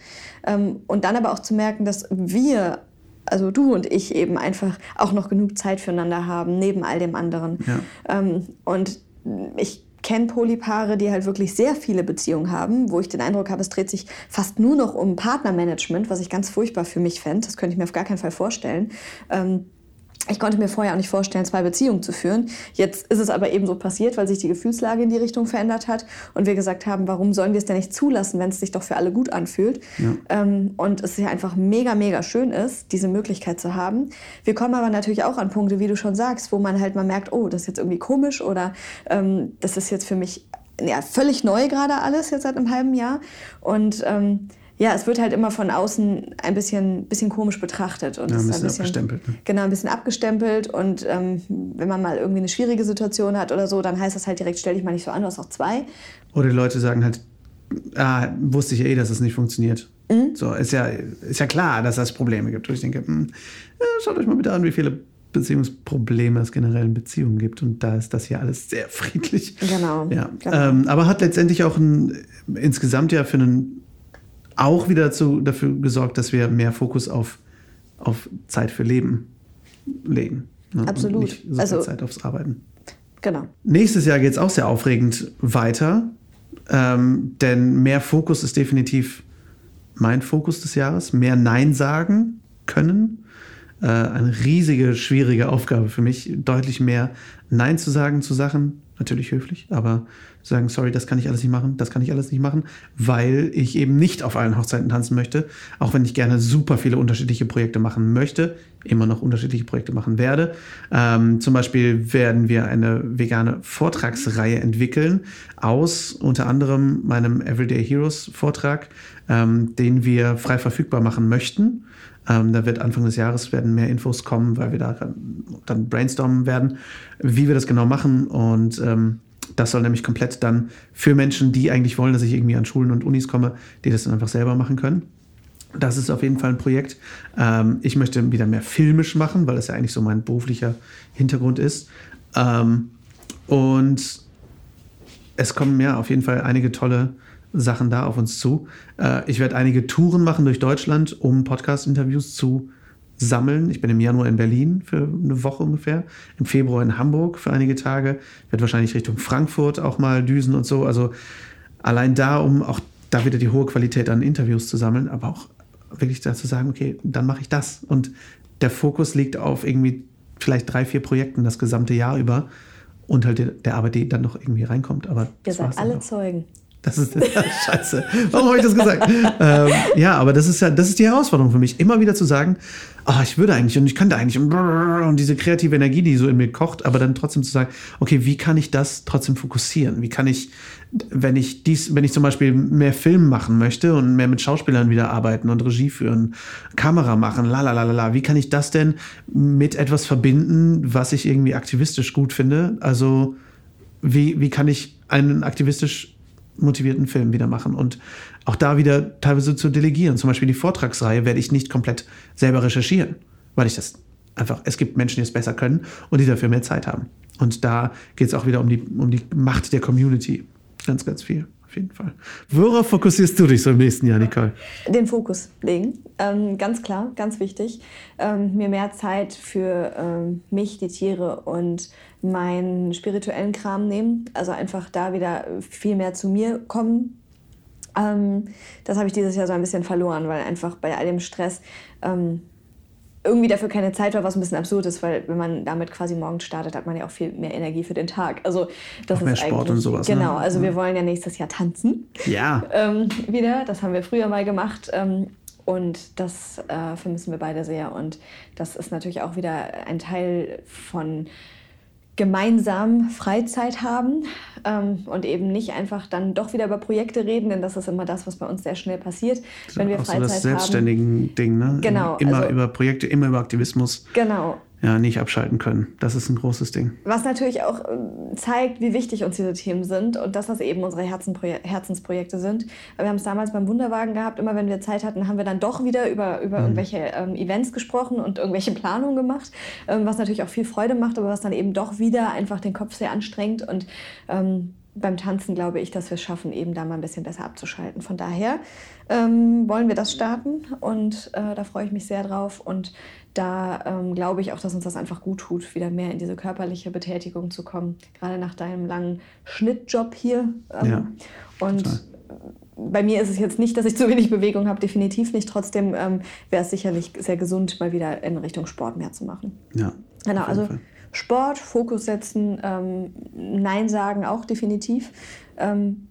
Ähm, und dann aber auch zu merken, dass wir also du und ich eben einfach auch noch genug Zeit füreinander haben, neben all dem anderen. Ja. Ähm, und ich kenne Polypaare, die halt wirklich sehr viele Beziehungen haben, wo ich den Eindruck habe, es dreht sich fast nur noch um Partnermanagement, was ich ganz furchtbar für mich fände. Das könnte ich mir auf gar keinen Fall vorstellen. Ähm, ich konnte mir vorher auch nicht vorstellen, zwei Beziehungen zu führen. Jetzt ist es aber eben so passiert, weil sich die Gefühlslage in die Richtung verändert hat und wir gesagt haben, warum sollen wir es denn nicht zulassen, wenn es sich doch für alle gut anfühlt? Ähm, und es ja einfach mega, mega schön ist, diese Möglichkeit zu haben. Wir kommen aber natürlich auch an Punkte, wie du schon sagst, wo man halt mal merkt, oh, das ist jetzt irgendwie komisch oder ähm, das ist jetzt für mich ja, völlig neu gerade alles, jetzt seit einem halben Jahr. Und ähm, ja, es wird halt immer von außen ein bisschen, bisschen komisch betrachtet. Und Ja, ein ist bisschen abgestempelt, ne? Genau, ein bisschen abgestempelt. Und ähm, wenn man mal irgendwie eine schwierige Situation hat oder so, dann heißt das halt direkt, stell dich mal nicht so an, du hast auch zwei. Oder die Leute sagen halt, ah, wusste ich eh, dass es nicht funktioniert. Mhm. So, ist ja, ist ja klar, dass es Probleme gibt. Und ich denke, hm, ja, schaut euch mal bitte an, wie viele Beziehungsprobleme es generell in Beziehungen gibt. Und da ist das hier alles sehr friedlich. Genau, Ja. genau. Ähm, aber hat letztendlich auch ein, insgesamt ja für einen auch wieder dazu, dafür gesorgt, dass wir mehr Fokus auf, auf Zeit für Leben legen. Ne? Absolut. Und nicht so viel Also- Zeit aufs Arbeiten. Genau. Nächstes Jahr geht es auch sehr aufregend weiter, ähm, denn mehr Fokus ist definitiv mein Fokus des Jahres. Mehr Nein sagen können. Äh, eine riesige, schwierige Aufgabe für mich, deutlich mehr Nein zu sagen zu Sachen. Natürlich höflich, aber zu sagen, sorry, das kann ich alles nicht machen, das kann ich alles nicht machen, weil ich eben nicht auf allen Hochzeiten tanzen möchte, auch wenn ich gerne super viele unterschiedliche Projekte machen möchte, immer noch unterschiedliche Projekte machen werde. Ähm, zum Beispiel werden wir eine vegane Vortragsreihe entwickeln aus unter anderem meinem Everyday Heroes Vortrag, ähm, den wir frei verfügbar machen möchten. Ähm, da wird Anfang des Jahres werden mehr Infos kommen, weil wir da dann brainstormen werden, wie wir das genau machen. Und ähm, das soll nämlich komplett dann für Menschen, die eigentlich wollen, dass ich irgendwie an Schulen und Unis komme, die das dann einfach selber machen können. Das ist auf jeden Fall ein Projekt. Ähm, ich möchte wieder mehr filmisch machen, weil das ja eigentlich so mein beruflicher Hintergrund ist. Ähm, und es kommen ja auf jeden Fall einige tolle Sachen da auf uns zu. Äh, ich werde einige Touren machen durch Deutschland, um Podcast-Interviews zu sammeln. Ich bin im Januar in Berlin für eine Woche ungefähr, im Februar in Hamburg für einige Tage, werde wahrscheinlich Richtung Frankfurt auch mal düsen und so. Also allein da, um auch da wieder die hohe Qualität an Interviews zu sammeln, aber auch wirklich dazu sagen, okay, dann mache ich das. Und der Fokus liegt auf irgendwie vielleicht drei, vier Projekten das gesamte Jahr über und halt der, Arbeit, die dann noch irgendwie reinkommt. Aber Ihr seid alle. Zeugen. Das ist scheiße. Warum habe ich das gesagt? ähm, ja, aber das ist ja, das ist die Herausforderung für mich, immer wieder zu sagen, ah, ich würde eigentlich und ich könnte eigentlich und, und diese kreative Energie, die so in mir kocht, aber dann trotzdem zu sagen, okay, wie kann ich das trotzdem fokussieren? Wie kann ich, wenn ich dies, wenn ich zum Beispiel mehr Film machen möchte und mehr mit Schauspielern wieder arbeiten und Regie führen, Kamera machen, la la la la, wie kann ich das denn mit etwas verbinden, was ich irgendwie aktivistisch gut finde? Also wie, wie kann ich einen aktivistisch motivierten Film wieder machen und auch da wieder teilweise zu delegieren. Zum Beispiel die Vortragsreihe werde ich nicht komplett selber recherchieren, weil ich das einfach, es gibt Menschen, die es besser können und die dafür mehr Zeit haben. Und da geht es auch wieder um die, um die Macht der Community. Ganz, ganz viel, auf jeden Fall. Worauf fokussierst du dich so im nächsten Jahr, Nicole? Den Fokus legen, ähm, ganz klar, ganz wichtig. Ähm, mir mehr Zeit für ähm, mich, die Tiere und meinen spirituellen Kram nehmen. Also einfach da wieder viel mehr zu mir kommen. Ähm, das habe ich dieses Jahr so ein bisschen verloren, weil einfach bei all dem Stress ähm, irgendwie dafür keine Zeit war, was ein bisschen absurd ist, weil wenn man damit quasi morgens startet, hat man ja auch viel mehr Energie für den Tag. Also das Auch mehr ist Sport eigentlich und sowas, ne? Genau, also Ja. wir wollen ja nächstes Jahr tanzen Ja. ähm, wieder. Das haben wir früher mal gemacht. Ähm, und das äh, vermissen wir beide sehr. Und das ist natürlich auch wieder ein Teil von gemeinsam Freizeit haben ähm, und eben nicht einfach dann doch wieder über Projekte reden, denn das ist immer das, was bei uns sehr schnell passiert, wenn wir auch so Freizeit das haben. selbstständigen Ding, ne? Genau, Immer also- über Projekte, immer über Aktivismus. Genau. Ja, nicht abschalten können. Das ist ein großes Ding. Was natürlich auch ähm, zeigt, wie wichtig uns diese Themen sind und dass das eben unsere Herzenproje Herzensprojekte sind. Wir haben es damals beim Wunderwagen gehabt, immer wenn wir Zeit hatten, haben wir dann doch wieder über, über irgendwelche ähm, Events gesprochen und irgendwelche Planungen gemacht, ähm, was natürlich auch viel Freude macht, aber was dann eben doch wieder einfach den Kopf sehr anstrengt und ähm, beim Tanzen glaube ich, dass wir es schaffen, eben da mal ein bisschen besser abzuschalten. Von daher ähm, wollen wir das starten und äh, da freue ich mich sehr drauf. Und da ähm, glaube ich auch, dass uns das einfach gut tut, wieder mehr in diese körperliche Betätigung zu kommen. Gerade nach deinem langen Schnittjob hier. Ähm, Ja, und total. bei mir ist es jetzt nicht, dass ich zu wenig Bewegung habe, definitiv nicht. Trotzdem ähm, wäre es sicherlich sehr gesund, mal wieder in Richtung Sport mehr zu machen. Ja. Genau, also Fall. Sport, Fokus setzen, ähm, Nein sagen auch definitiv. Ähm,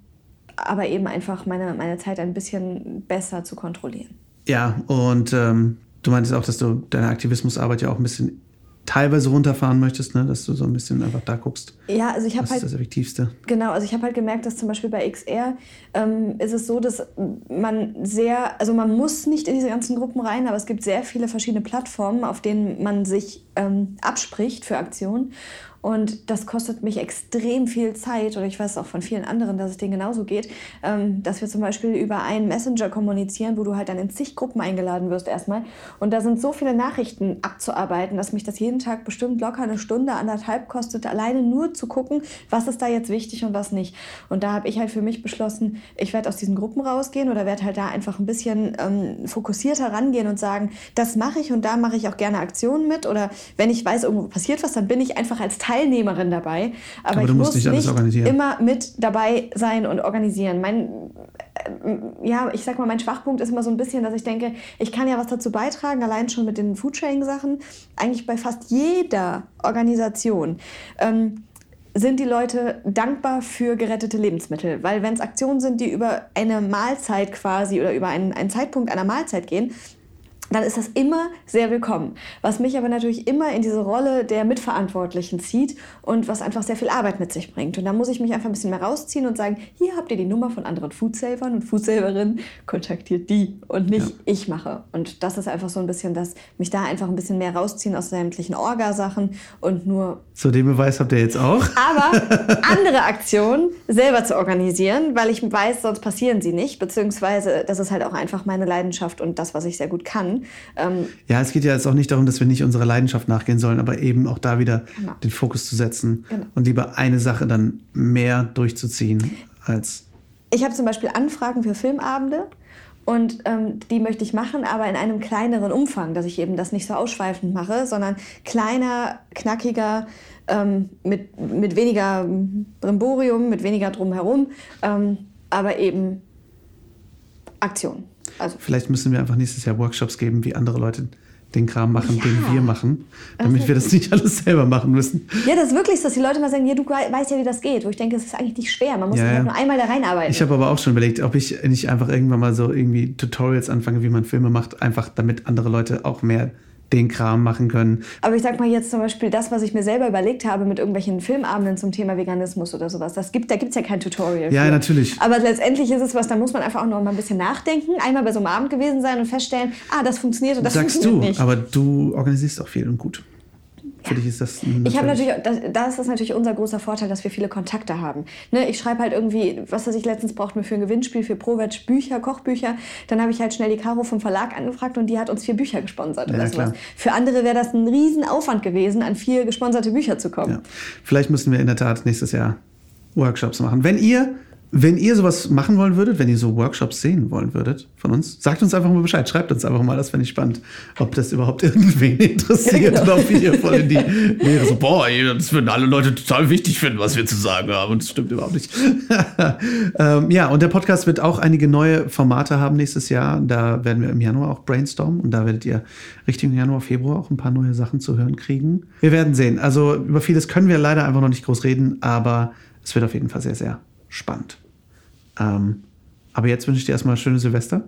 aber eben einfach meine, meine Zeit ein bisschen besser zu kontrollieren. Ja, und ähm, du meintest auch, dass du deine Aktivismusarbeit ja auch ein bisschen teilweise runterfahren möchtest, ne? dass du so ein bisschen einfach da guckst. Ja, also ich habe halt ist das Effektivste? Genau, also ich habe halt gemerkt, dass zum Beispiel bei XR ähm, ist es so, dass man sehr, also man muss nicht in diese ganzen Gruppen rein, aber es gibt sehr viele verschiedene Plattformen, auf denen man sich ähm, abspricht für Aktionen. Und das kostet mich extrem viel Zeit, oder ich weiß auch von vielen anderen, dass es denen genauso geht, ähm, dass wir zum Beispiel über einen Messenger kommunizieren, wo du halt dann in zig Gruppen eingeladen wirst erstmal. Und da sind so viele Nachrichten abzuarbeiten, dass mich das jeden Tag bestimmt locker eine Stunde, anderthalb kostet, alleine nur zu gucken, was ist da jetzt wichtig und was nicht. Und da habe ich halt für mich beschlossen, ich werde aus diesen Gruppen rausgehen oder werde halt da einfach ein bisschen ähm, fokussierter rangehen und sagen, das mache ich und da mache ich auch gerne Aktionen mit. Oder wenn ich weiß, irgendwo passiert was, dann bin ich einfach als Teilnehmerin dabei. Aber, Aber ich muss nicht nicht immer mit dabei sein und organisieren. Mein, äh, ja, ich sag mal, mein Schwachpunkt ist immer so ein bisschen, dass ich denke, ich kann ja was dazu beitragen, allein schon mit den Foodsharing-Sachen. Eigentlich bei fast jeder Organisation. Ähm, sind die Leute dankbar für gerettete Lebensmittel. Weil wenn es Aktionen sind, die über eine Mahlzeit quasi oder über einen, einen Zeitpunkt einer Mahlzeit gehen, dann ist das immer sehr willkommen. Was mich aber natürlich immer in diese Rolle der Mitverantwortlichen zieht und was einfach sehr viel Arbeit mit sich bringt. Und da muss ich mich einfach ein bisschen mehr rausziehen und sagen, hier habt ihr die Nummer von anderen Foodsavern und Foodsaverinnen, kontaktiert die und nicht ich mache. Und das ist einfach so ein bisschen das, mich da einfach ein bisschen mehr rausziehen aus sämtlichen Orga-Sachen und nur So, den Beweis habt ihr jetzt auch. aber andere Aktionen selber zu organisieren, weil ich weiß, sonst passieren sie nicht, beziehungsweise das ist halt auch einfach meine Leidenschaft und das, was ich sehr gut kann. Ähm, Ja, es geht ja jetzt auch nicht darum, dass wir nicht unserer Leidenschaft nachgehen sollen, aber eben auch da wieder Genau. den Fokus zu setzen Genau. und lieber eine Sache dann mehr durchzuziehen als. ich habe zum Beispiel Anfragen für Filmabende und ähm, die möchte ich machen, aber in einem kleineren Umfang, dass ich eben das nicht so ausschweifend mache, sondern kleiner, knackiger, ähm, mit, mit weniger Brimborium, mit weniger drumherum, ähm, aber eben Aktion. Also Vielleicht müssen wir einfach nächstes Jahr Workshops geben, wie andere Leute den Kram machen, Ja. den wir machen, damit wir das nicht alles selber machen müssen. Ja, das ist wirklich so, dass die Leute mal sagen, ja, du weißt ja, wie das geht. Wo ich denke, es ist eigentlich nicht schwer. Man muss Ja, halt ja. nur einmal da reinarbeiten. Ich habe aber auch schon überlegt, ob ich nicht einfach irgendwann mal so irgendwie Tutorials anfange, wie man Filme macht, einfach damit andere Leute auch mehr den Kram machen können. Aber ich sag mal jetzt zum Beispiel das, was ich mir selber überlegt habe mit irgendwelchen Filmabenden zum Thema Veganismus oder sowas. Das gibt, da gibt es ja kein Tutorial. Ja, für. natürlich. Aber letztendlich ist es was, da muss man einfach auch noch mal ein bisschen nachdenken, einmal bei so einem Abend gewesen sein und feststellen, ah, das funktioniert und das Sagst funktioniert du, nicht. aber du organisierst auch viel und gut. Für dich ist das Ich habe natürlich, das, das ist natürlich unser großer Vorteil, dass wir viele Kontakte haben. Ne, ich schreibe halt irgendwie, was weiß ich, letztens brauchten wir für ein Gewinnspiel für ProVeg Bücher, Kochbücher. Dann habe ich halt schnell die Caro vom Verlag angefragt und die hat uns vier Bücher gesponsert Ja, oder sowas. klar. Für andere wäre das ein Riesenaufwand gewesen, an vier gesponserte Bücher zu kommen. Ja. Vielleicht müssen wir in der Tat nächstes Jahr Workshops machen. Wenn ihr, wenn ihr sowas machen wollen würdet, wenn ihr so Workshops sehen wollen würdet von uns, sagt uns einfach mal Bescheid. Schreibt uns einfach mal, das fände ich spannend. Ob das überhaupt irgendwen interessiert Ja, genau. oder ob wir hier voll in die Lehre so, boah, das würden alle Leute total wichtig finden, was wir zu sagen haben. Und das stimmt überhaupt nicht. ähm, ja, und der Podcast wird auch einige neue Formate haben nächstes Jahr. Da werden wir im Januar auch brainstormen und da werdet ihr Richtung Januar, Februar auch ein paar neue Sachen zu hören kriegen. Wir werden sehen. Also über vieles können wir leider einfach noch nicht groß reden, aber es wird auf jeden Fall sehr, sehr spannend. Ähm, aber jetzt wünsche ich dir erstmal schöne Silvester.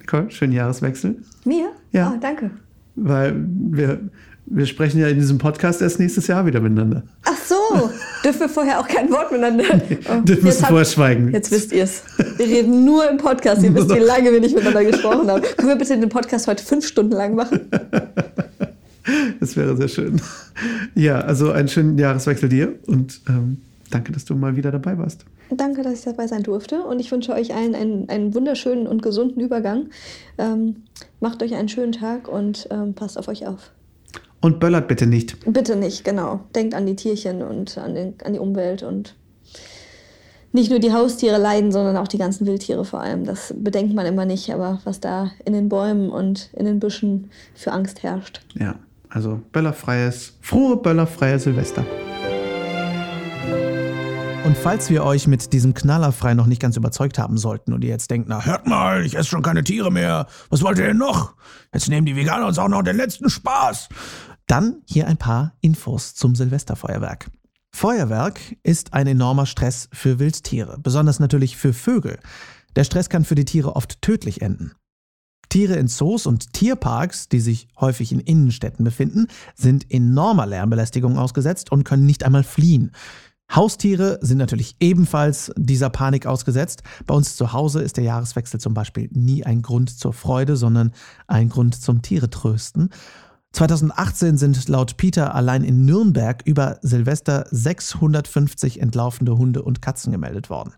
Nicole, schönen Jahreswechsel. Mir? Ja. Oh, danke. Weil wir, wir sprechen ja in diesem Podcast erst nächstes Jahr wieder miteinander. Ach so, dürfen wir vorher auch kein Wort miteinander. Oh, Wir jetzt müssen habt- vorher schweigen. Jetzt wisst ihr es. Wir reden nur im Podcast. Ihr wisst, wie lange wir nicht miteinander gesprochen haben. Können wir bitte den Podcast heute fünf Stunden lang machen? Das wäre sehr schön. Ja, also einen schönen Jahreswechsel dir und ähm, danke, dass du mal wieder dabei warst. Danke, dass ich dabei sein durfte. Und ich wünsche euch allen einen, einen wunderschönen und gesunden Übergang. Ähm, macht euch einen schönen Tag und ähm, passt auf euch auf. Und böllert bitte nicht. Bitte nicht, genau. Denkt an die Tierchen und an, den, an die Umwelt und nicht nur die Haustiere leiden, sondern auch die ganzen Wildtiere vor allem. Das bedenkt man immer nicht, aber was da in den Bäumen und in den Büschen für Angst herrscht. Ja, also böllerfreies, frohe böllerfreie Silvester. Und falls wir euch mit diesem Knallerfrei noch nicht ganz überzeugt haben sollten und ihr jetzt denkt, na hört mal, ich esse schon keine Tiere mehr, was wollt ihr denn noch? Jetzt nehmen die Veganer uns auch noch den letzten Spaß. Dann hier ein paar Infos zum Silvesterfeuerwerk. Feuerwerk ist ein enormer Stress für Wildtiere, besonders natürlich für Vögel. Der Stress kann für die Tiere oft tödlich enden. Tiere in Zoos und Tierparks, die sich häufig in Innenstädten befinden, sind enormer Lärmbelästigung ausgesetzt und können nicht einmal fliehen. Haustiere sind natürlich ebenfalls dieser Panik ausgesetzt. Bei uns zu Hause ist der Jahreswechsel zum Beispiel nie ein Grund zur Freude, sondern ein Grund zum Tiere trösten. 2018 sind laut Peter allein in Nürnberg über Silvester 650 entlaufende Hunde und Katzen gemeldet worden.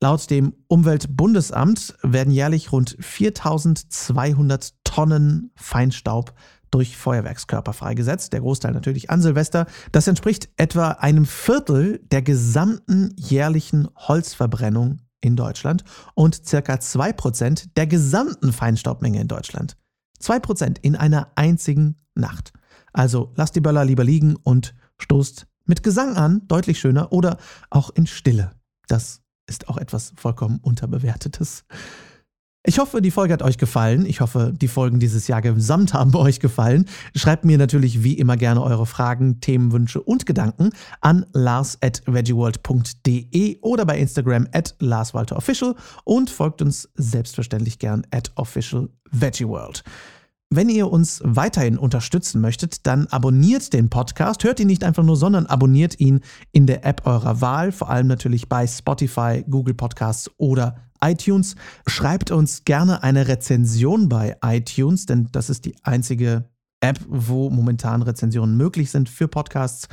Laut dem Umweltbundesamt werden jährlich rund 4200 Tonnen Feinstaub durch Feuerwerkskörper freigesetzt, der Großteil natürlich an Silvester. Das entspricht etwa einem Viertel der gesamten jährlichen Holzverbrennung in Deutschland und circa 2% der gesamten Feinstaubmenge in Deutschland. 2% in einer einzigen Nacht. Also lasst die Böller lieber liegen und stoßt mit Gesang an, deutlich schöner, oder auch in Stille. Das ist auch etwas vollkommen unterbewertetes. Ich hoffe, die Folge hat euch gefallen. Ich hoffe, die Folgen dieses Jahr gesamt haben bei euch gefallen. Schreibt mir natürlich wie immer gerne eure Fragen, Themenwünsche und Gedanken an lars.veggieworld.de oder bei Instagram at larswalterofficial und folgt uns selbstverständlich gern at officialveggieworld. Wenn ihr uns weiterhin unterstützen möchtet, dann abonniert den Podcast. Hört ihn nicht einfach nur, sondern abonniert ihn in der App eurer Wahl, vor allem natürlich bei Spotify, Google Podcasts oder iTunes. Schreibt uns gerne eine Rezension bei iTunes, denn das ist die einzige App, wo momentan Rezensionen möglich sind für Podcasts.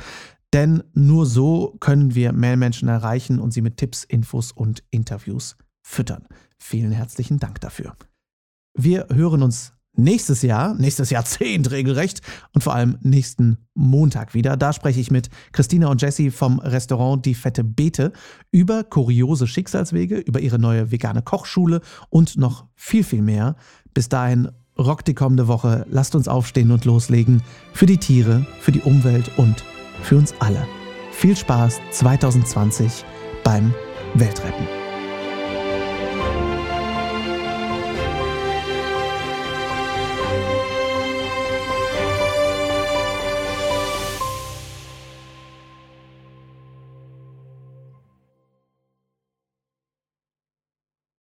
Denn nur so können wir mehr Menschen erreichen und sie mit Tipps, Infos und Interviews füttern. Vielen herzlichen Dank dafür. Wir hören uns nächstes Jahr, nächstes Jahrzehnt regelrecht und vor allem nächsten Montag wieder. Da spreche ich mit Christina und Jessie vom Restaurant Die Fette Beete über kuriose Schicksalswege, über ihre neue vegane Kochschule und noch viel, viel mehr. Bis dahin rockt die kommende Woche. Lasst uns aufstehen und loslegen. Für die Tiere, für die Umwelt und für uns alle. Viel Spaß 2020 beim Weltretten.